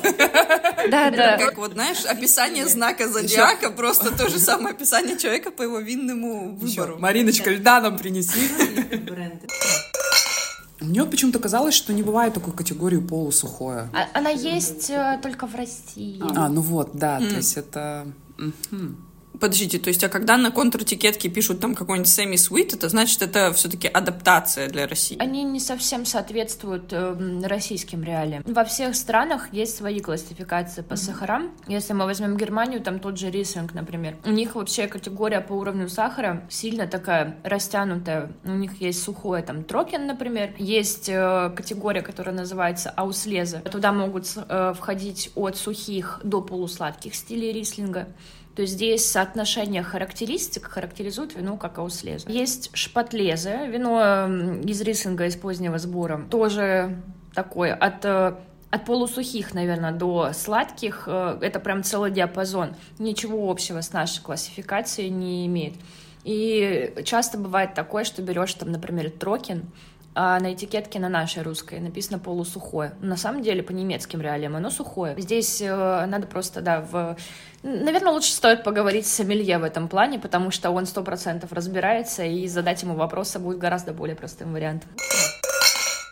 Да, да. Как вот, знаешь, описание знака зодиака, просто то же самое описание человека по его винному выбору. Мариночка, льда нам принеси. Мне почему-то казалось, что не бывает такой категории полусухое. А- Она есть э, только в России. А, ну вот, да, то есть это... мгм. Подождите, то есть, а когда на контр-этикетке пишут там какой-нибудь semi-sweet, это значит, это все-таки адаптация для России? Они не совсем соответствуют эм, российским реалиям. Во всех странах есть свои классификации по сахарам. Если мы возьмем Германию, там тот же рислинг, например. У них вообще категория по уровню сахара сильно такая растянутая. У них есть сухое, там, трокен, например. Есть э, категория, которая называется ауслеза. Туда могут э, входить от сухих до полусладких стилей рислинга. То есть здесь соотношение характеристик характеризует вино как ауслеза. Есть шпатлеза, вино из рислинга из позднего сбора. Тоже такое от э, от полусухих, наверное, до сладких, э, это прям целый диапазон. Ничего общего с нашей классификацией не имеет. И часто бывает такое, что берешь там, например, трокен, а на этикетке на нашей русской написано полусухое. На самом деле, по немецким реалиям оно сухое. Здесь э, надо просто, да, в... Наверное, лучше стоит поговорить с сомелье в этом плане, потому что он сто процентов разбирается, и задать ему вопросы будет гораздо более простым вариантом.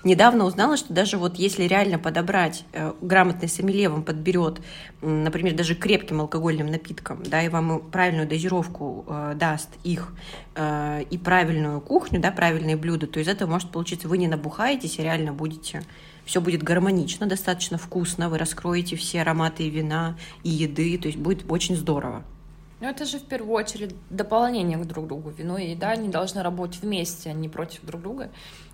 Недавно узнала, что даже вот если реально подобрать, э, грамотный сомелье вам подберет, например, даже крепким алкогольным напитком, да, и вам правильную дозировку э, даст их, э, и правильную кухню, да, правильные блюда, то из этого может получиться, вы не набухаетесь, и реально будете, все будет гармонично, достаточно вкусно, вы раскроете все ароматы и вина, и еды, то есть будет очень здорово. Ну, это же в первую очередь дополнение к друг другу. Вино и еда, они должны работать вместе, а не против друг друга.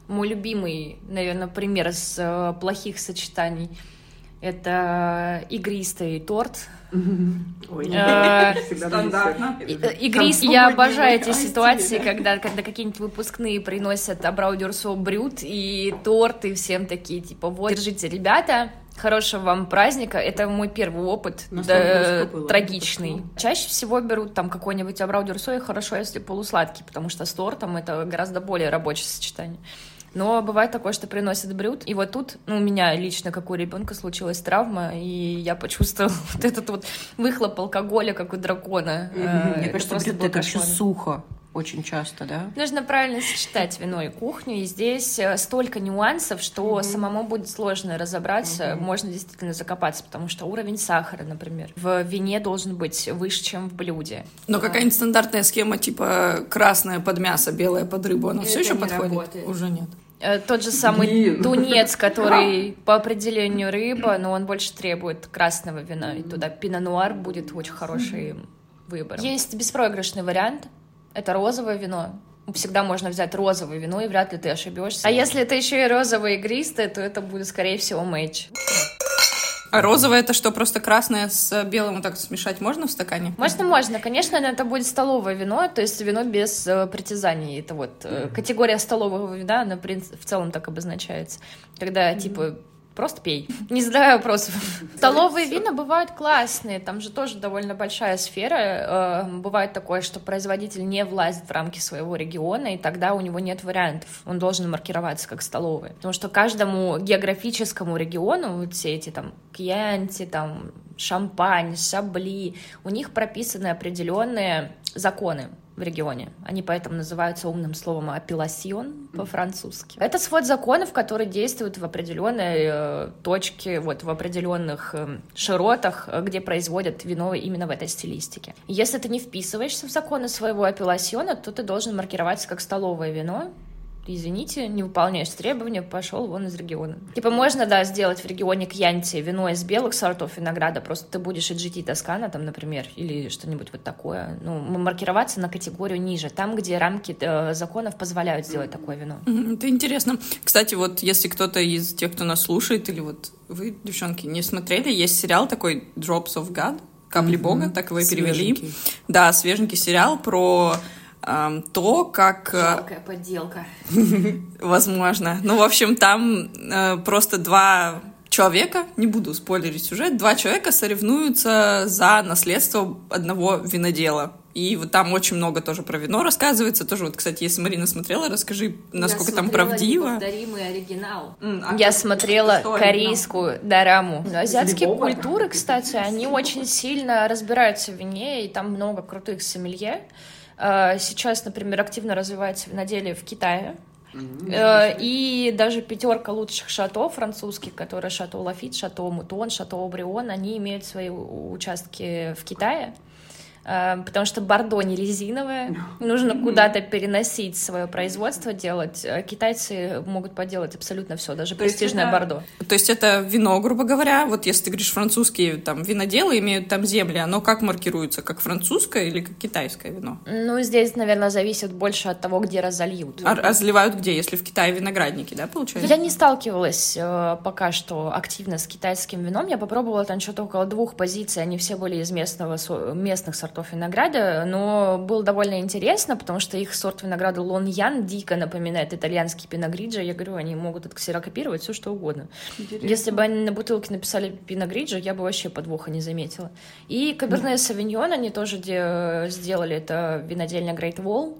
Мой любимый, наверное, пример из э, плохих сочетаний — это игристый торт. Э, Стандартно. э, Игрист, я обожаю эти ситуации, когда, когда какие-нибудь выпускные приносят абраудерсо брют и торт, и всем такие, типа, вот, держите, ребята, хорошего вам праздника. Это мой первый опыт, да, было? трагичный. Чаще всего берут там какой-нибудь абраудерсо, и хорошо, если полусладкий, потому что с тортом это гораздо более рабочее сочетание. Но бывает такое, что приносят брют. И вот тут, ну, у меня лично, как у ребенка, случилась травма, и я почувствовала вот этот вот выхлоп алкоголя, как у дракона. Э, Мне кажется, было это еще сухо очень часто, да? Нужно правильно сочетать вино и кухню, и здесь э, столько нюансов, что самому будет сложно разобраться, можно действительно закопаться, потому что уровень сахара, например, в вине должен быть выше, чем в блюде. Но какая-нибудь стандартная схема, типа красная под мясо, белая под рыбу, она все еще подходит? работает. Уже нет. Э, Тот же самый тунец, который по определению рыба, но он больше требует красного вина, и туда пино-нуар будет очень хороший выбор. Есть беспроигрышный вариант, это розовое вино. Всегда можно взять розовое вино, и вряд ли ты ошибешься. А если это еще и розовое игристое, то это будет, скорее всего, мэйч. А розовое это что, просто красное с белым вот так смешать можно в стакане? Можно, можно. Конечно, это будет столовое вино, то есть вино без э, притязаний. Это вот э, категория столового вина, она в целом так обозначается. Когда, типа, Просто пей. Не задавай вопросов. Столовые вина бывают классные, там же тоже довольно большая сфера. Э, бывает такое, что производитель не влазит в рамки своего региона, и тогда у него нет вариантов. Он должен маркироваться как столовый. Потому что каждому географическому региону, вот все эти там кьянти, там шампань, шабли, у них прописаны определенные законы в регионе. Они поэтому называются умным словом апелласьон по-французски. Это свод законов, которые действуют в определенной э, точке, вот в определенных э, широтах, э, где производят вино именно в этой стилистике. Если ты не вписываешься в законы своего апелласьона, то ты должен маркироваться как столовое вино, извините, не выполняешь требования, пошел вон из региона. Типа можно, да, сделать в регионе Кьянти вино из белых сортов винограда, просто ты будешь GT Тоскана там, например, или что-нибудь вот такое. Ну, маркироваться на категорию ниже, там, где рамки э, законов позволяют сделать такое вино. Это интересно. Кстати, вот если кто-то из тех, кто нас слушает, или вот вы, девчонки, не смотрели, есть сериал такой Drops of God, Капли mm-hmm. Бога, так его и перевели. Да, свеженький сериал про то, как... Э, Жалкая подделка. Возможно. Ну, в общем, там э, просто два человека, не буду спойлерить сюжет, два человека соревнуются за наследство одного винодела. И вот там очень много тоже про вино рассказывается. Тоже вот, кстати, если Марина смотрела, расскажи, насколько Я там правдиво. Неповторимый оригинал. Mm, а Я смотрела корейскую дораму. Азиатские культуры, кстати, они очень сильно разбираются в вине, и там много крутых сомелье. Э, сейчас, например, активно развивается виноделие в Китае. Mm-hmm. И даже пятерка лучших шато французских, которые шато Лафит, шато Мутон, шато Обрион, они имеют свои участки в Китае. Эм, потому что бордо не резиновое, нужно куда-то переносить свое производство, делать. Э, китайцы могут поделать абсолютно все, даже престижное это... бордо. То есть это вино, грубо говоря, вот если ты говоришь французские там виноделы имеют там земли, оно как маркируется, как французское или как китайское вино? Ну, здесь, наверное, зависит больше от того, где разольют. А разливают где, если в Китае виноградники, да, получается? Я не сталкивалась э, пока что активно с китайским вином, я попробовала там что-то около двух позиций, они все были из местного, местных сортов сортов винограда, но было довольно интересно, потому что их сорт винограда Лон Ян дико напоминает итальянский пиногриджо. Я говорю, они могут отксерокопировать все что угодно. Интересно. Если бы они на бутылке написали пиногриджо, я бы вообще подвоха не заметила. И Каберне Савиньон они тоже сделали, это винодельня Great Wall.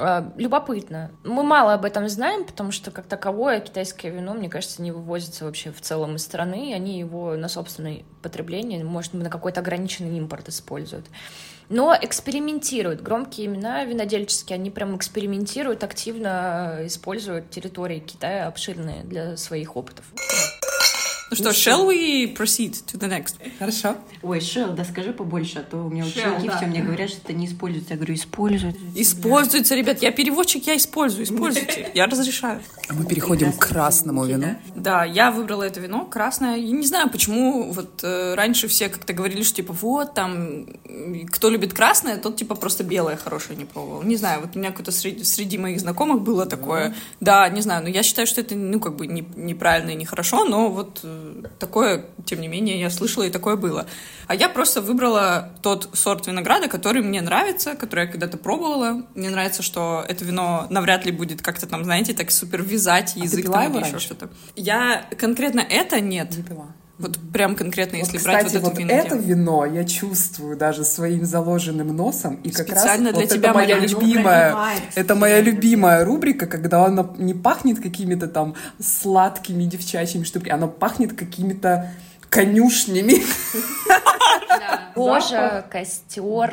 А, любопытно. Мы мало об этом знаем, потому что как таковое китайское вино, мне кажется, не вывозится вообще в целом из страны. Они его на собственное потребление, может, на какой-то ограниченный импорт используют. Но экспериментируют. Громкие имена винодельческие, они прям экспериментируют, активно используют территории Китая обширные для своих опытов. Ну что, shall we proceed to the next? Хорошо. Ой, shall, да скажи побольше, а то у меня ученики да. все мне говорят, что это не используется. Я говорю, используется. Используется, ребят, я переводчик, я использую, используйте, я разрешаю. Мы переходим к красному вину. Да, я выбрала это вино, красное. Я не знаю, почему вот э, раньше все как-то говорили, что типа вот там, кто любит красное, тот типа просто белое хорошее не пробовал. Не знаю, вот у меня какое-то среди, среди моих знакомых было такое. Да, не знаю, но я считаю, что это, ну, как бы не, неправильно и нехорошо, но вот э, такое, тем не менее, я слышала, и такое было. А я просто выбрала тот сорт винограда, который мне нравится, который я когда-то пробовала. Мне нравится, что это вино навряд ли будет как-то там, знаете, так супер вязать а язык там или еще что-то. Я конкретно это нет. Не пила. Вот прям конкретно, если вот, брать кстати, вот это вот вино. это вино я чувствую даже своим заложенным носом. И как Специально раз для вот тебя это моя моя любимая, это моя любимая рубрика, когда она не пахнет какими-то там сладкими девчачьими штуками, она пахнет какими-то конюшнями. Кожа, костер,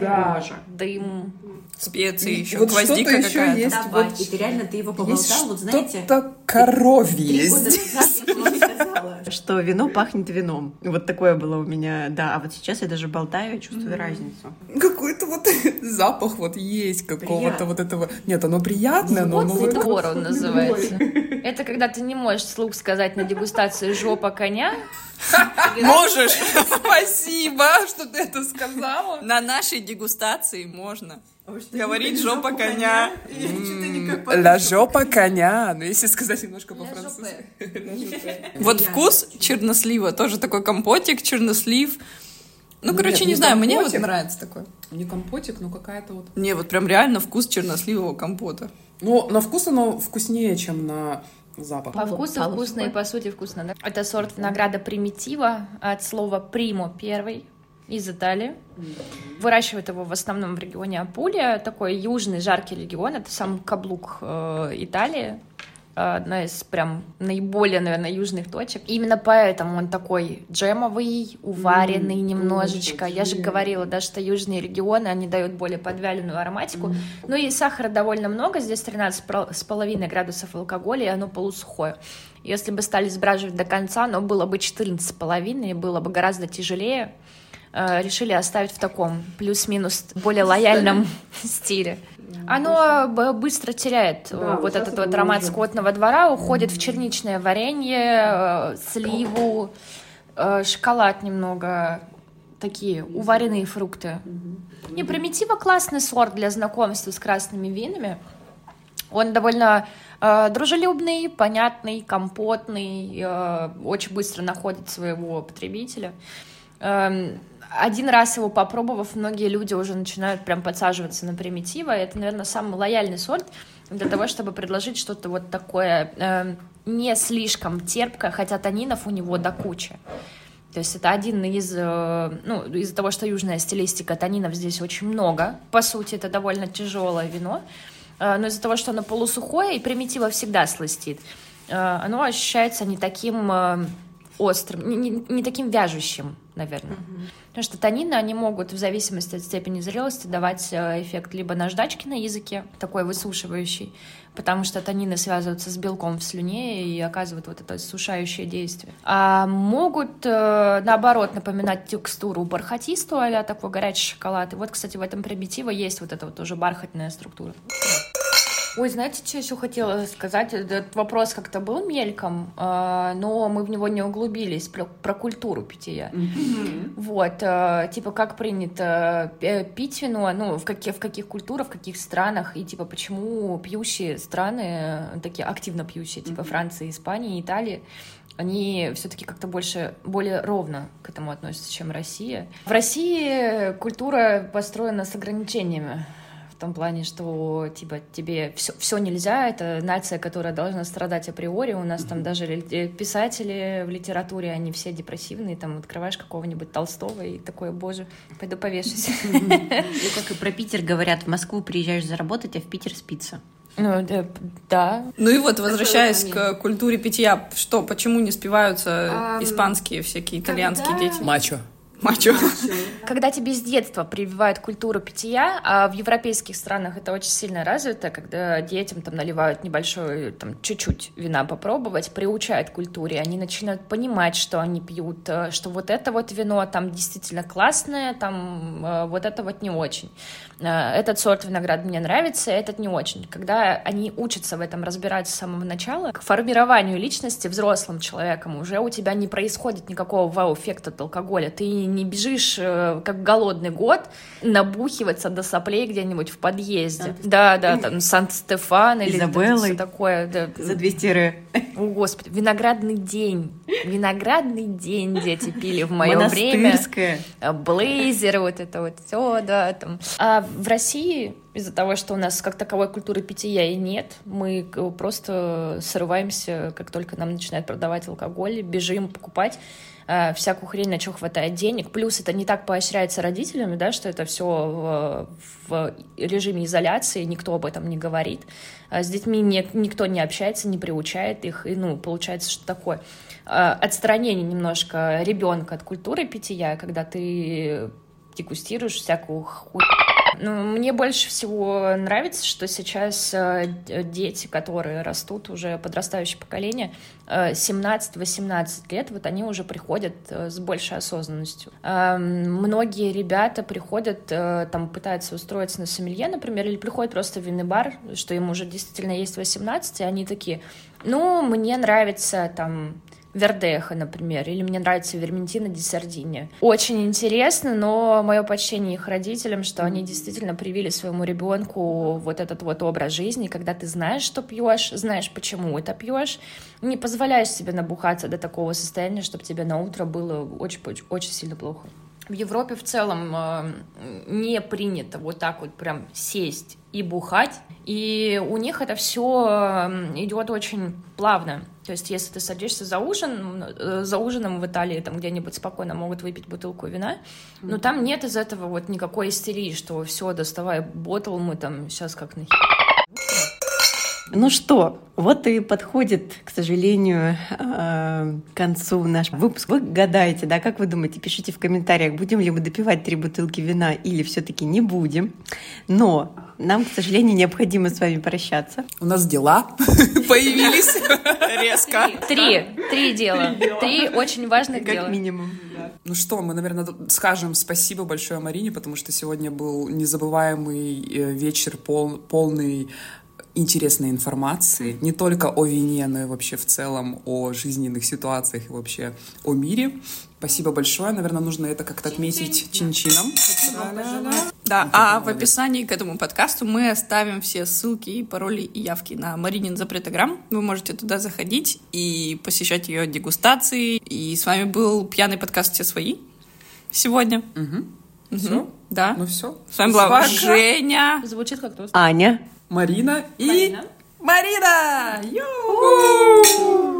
дым специи еще, вот гвоздика что-то еще есть. Давай, вот, и ты реально ты его поболтал, вот знаете... Что-то коровье. Что вино пахнет вином. Вот такое было у меня, да. А вот сейчас я даже болтаю и чувствую разницу. Какой-то вот запах вот есть какого-то вот этого. Нет, оно приятное, но... Вот он называется. Это когда ты не можешь слух сказать на дегустации жопа коня, Можешь! Спасибо, что ты это сказала. На нашей дегустации можно. Говорит жопа коня. Ла жопа коня. Ну, если сказать немножко по-французски. Вот вкус чернослива, тоже такой компотик, чернослив. Ну, короче, Нет, не не знаю, мне вот компотик. нравится такой. Не компотик, но какая-то вот... Не, вот прям реально вкус черносливого компота. Ну, на вкус оно вкуснее, чем на запах. По вкусу Палочку. вкусно и по сути вкусно, да? Это сорт винограда примитива от слова примо первый из Италии. Выращивают его в основном в регионе Апулия, такой южный жаркий регион, это сам каблук э, Италии, одна из прям наиболее, наверное, южных точек. Именно поэтому он такой джемовый, уваренный М, немножечко. Я же говорила, да, что южные регионы, они дают более подвяленную ароматику. Ну и сахара довольно много, здесь 13 про- с половиной градусов алкоголя, и оно полусухое. Если бы стали сбраживать до конца, оно было бы 14 с половиной, и было бы гораздо тяжелее. Э, Решили оставить в таком плюс-минус более лояльном стиле. Оно быстро теряет э, Да, вот этот это вот аромат уже. скотного двора, уходит в черничное варенье, э, сливу, э, шоколад немного, такие уваренные фрукты. Не, примитива классный сорт для знакомства с красными винами. Он довольно э, дружелюбный, понятный, компотный, э, очень быстро находит своего потребителя. Эм, один раз его попробовав, многие люди уже начинают прям подсаживаться на примитива. Это, наверное, самый лояльный сорт для того, чтобы предложить что-то вот такое эм, не слишком терпкое, хотя танинов у него до кучи. То есть это один из, э, ну, из-за того, что южная стилистика, танинов здесь очень много. По сути, это довольно тяжелое вино. Э, Но из-за того, что оно полусухое и примитива всегда сластит, э, оно ощущается не таким э, острым, не, не- не таким вяжущим, наверное. Потому что танины, они могут в зависимости от степени зрелости давать э, эффект либо наждачки на языке, такой высушивающий, потому что танины связываются с белком в слюне и оказывают вот это сушающее действие. А могут, э, наоборот, напоминать текстуру бархатистую, а такой горячий шоколад. И вот, кстати, в этом примитива есть вот эта вот тоже бархатная структура. Ой, знаете, что еще хотела сказать? Этот вопрос как-то был мельком, а, но мы в него не углубились, про, про культуру питья. Вот, э, типа, как принято э, пить вино, ну, в каких, в каких культурах, в каких странах, и, типа, почему пьющие страны, такие активно пьющие, типа Франция, Испания, Италия, они все-таки как-то больше, более ровно к этому относятся, чем Россия. В России культура построена с ограничениями. В том плане, что типа тебе все, все нельзя, это нация, которая должна страдать априори. У нас там даже э, писатели в литературе, они все депрессивные, там открываешь какого-нибудь Толстого и такое, боже, пойду повешусь. Ну, как и про Питер говорят, в Москву приезжаешь заработать, а в Питер спится. Ну, да, да. Ну и вот, возвращаясь к культуре питья, что, почему не спиваются Ам, испанские всякие, итальянские когда- дети? Мачо. Мачо. Когда тебе с детства прививают культуру питья, а в европейских странах это очень сильно развито, когда детям там наливают небольшой, там, чуть-чуть вина попробовать, приучают к культуре, они начинают понимать, что они пьют, э, что вот это вот вино там действительно классное, там э, вот это вот не очень. Э, Этот сорт винограда мне нравится, этот не очень. Когда они учатся в этом разбираться с самого начала, к формированию личности взрослым человеком уже у тебя не происходит никакого вау-эффекта от алкоголя. Ты не бежишь, э, как голодный год, набухиваться до соплей где-нибудь в подъезде. Да, да, там Сан-Стефан или всё такое. да. За 200 ре. О, Господи, виноградный день. Виноградный день дети пили в мое время. А, блейзеры, вот это вот все, да, там. А в России из-за того, что у нас как таковой культуры питья и нет, мы просто срываемся, как только нам начинают продавать алкоголь, бежим покупать а, всякую хрень, на что хватает денег. Плюс это не так поощряется родителями, да, что это все в, в режиме изоляции, никто об этом не говорит. А С детьми не- никто не общается, не приучает их, и, ну, получается, что такое а, отстранение немножко ребенка от культуры питья, когда ты дегустируешь всякую хуй. Ну, мне больше всего нравится, что сейчас э, дети, которые растут, уже подрастающее поколение, э, 17-18 лет, вот они уже приходят э, с большей осознанностью. Многие ребята приходят, э, там пытаются устроиться на сомелье, например, или приходят просто в винный бар, что им уже действительно есть 18, и они такие, ну, мне нравится там Вердеха, например, или мне нравится Верментина ди Сардини. Очень интересно, но мое почтение их родителям, что они действительно привили своему ребенку вот этот вот образ жизни, когда ты знаешь, что пьешь, знаешь, почему это пьешь, не позволяешь себе набухаться до такого состояния, чтобы тебе на утро было очень, очень, очень сильно плохо. В Европе в целом э, не принято вот так вот прям сесть и бухать, и у них это все идет очень плавно. То есть, если ты садишься за ужин, э, за ужином в Италии там где-нибудь спокойно могут выпить бутылку вина, но там нет из этого вот никакой истерии, что все, доставай ботл, мы там сейчас как на ну что, вот и подходит, к сожалению, э, к концу наш выпуск. Вы гадаете, да, как вы думаете, пишите в комментариях, будем ли мы допивать три бутылки вина или все-таки не будем. Но нам, к сожалению, необходимо с вами прощаться. У нас дела появились резко. Три, три дела. Три очень важных дела. Как минимум. Ну что, мы, наверное, скажем спасибо большое Марине, потому что сегодня был незабываемый э, вечер, пол, полный интересной информации, не только о вине, но и вообще в целом о жизненных ситуациях и вообще о мире. Спасибо большое. Наверное, нужно это как-то отметить чин-чином. Да, а в описании к этому подкасту мы оставим все ссылки, и пароли и явки на Маринин запретограмм. Вы можете туда заходить и посещать ее дегустации. И с вами был пьяный подкаст «Все свои» сегодня. Угу. Все? Да. Ну все. С вами была Женя. Звучит как тост. Аня. Марина и... Марина. Марина! Ю!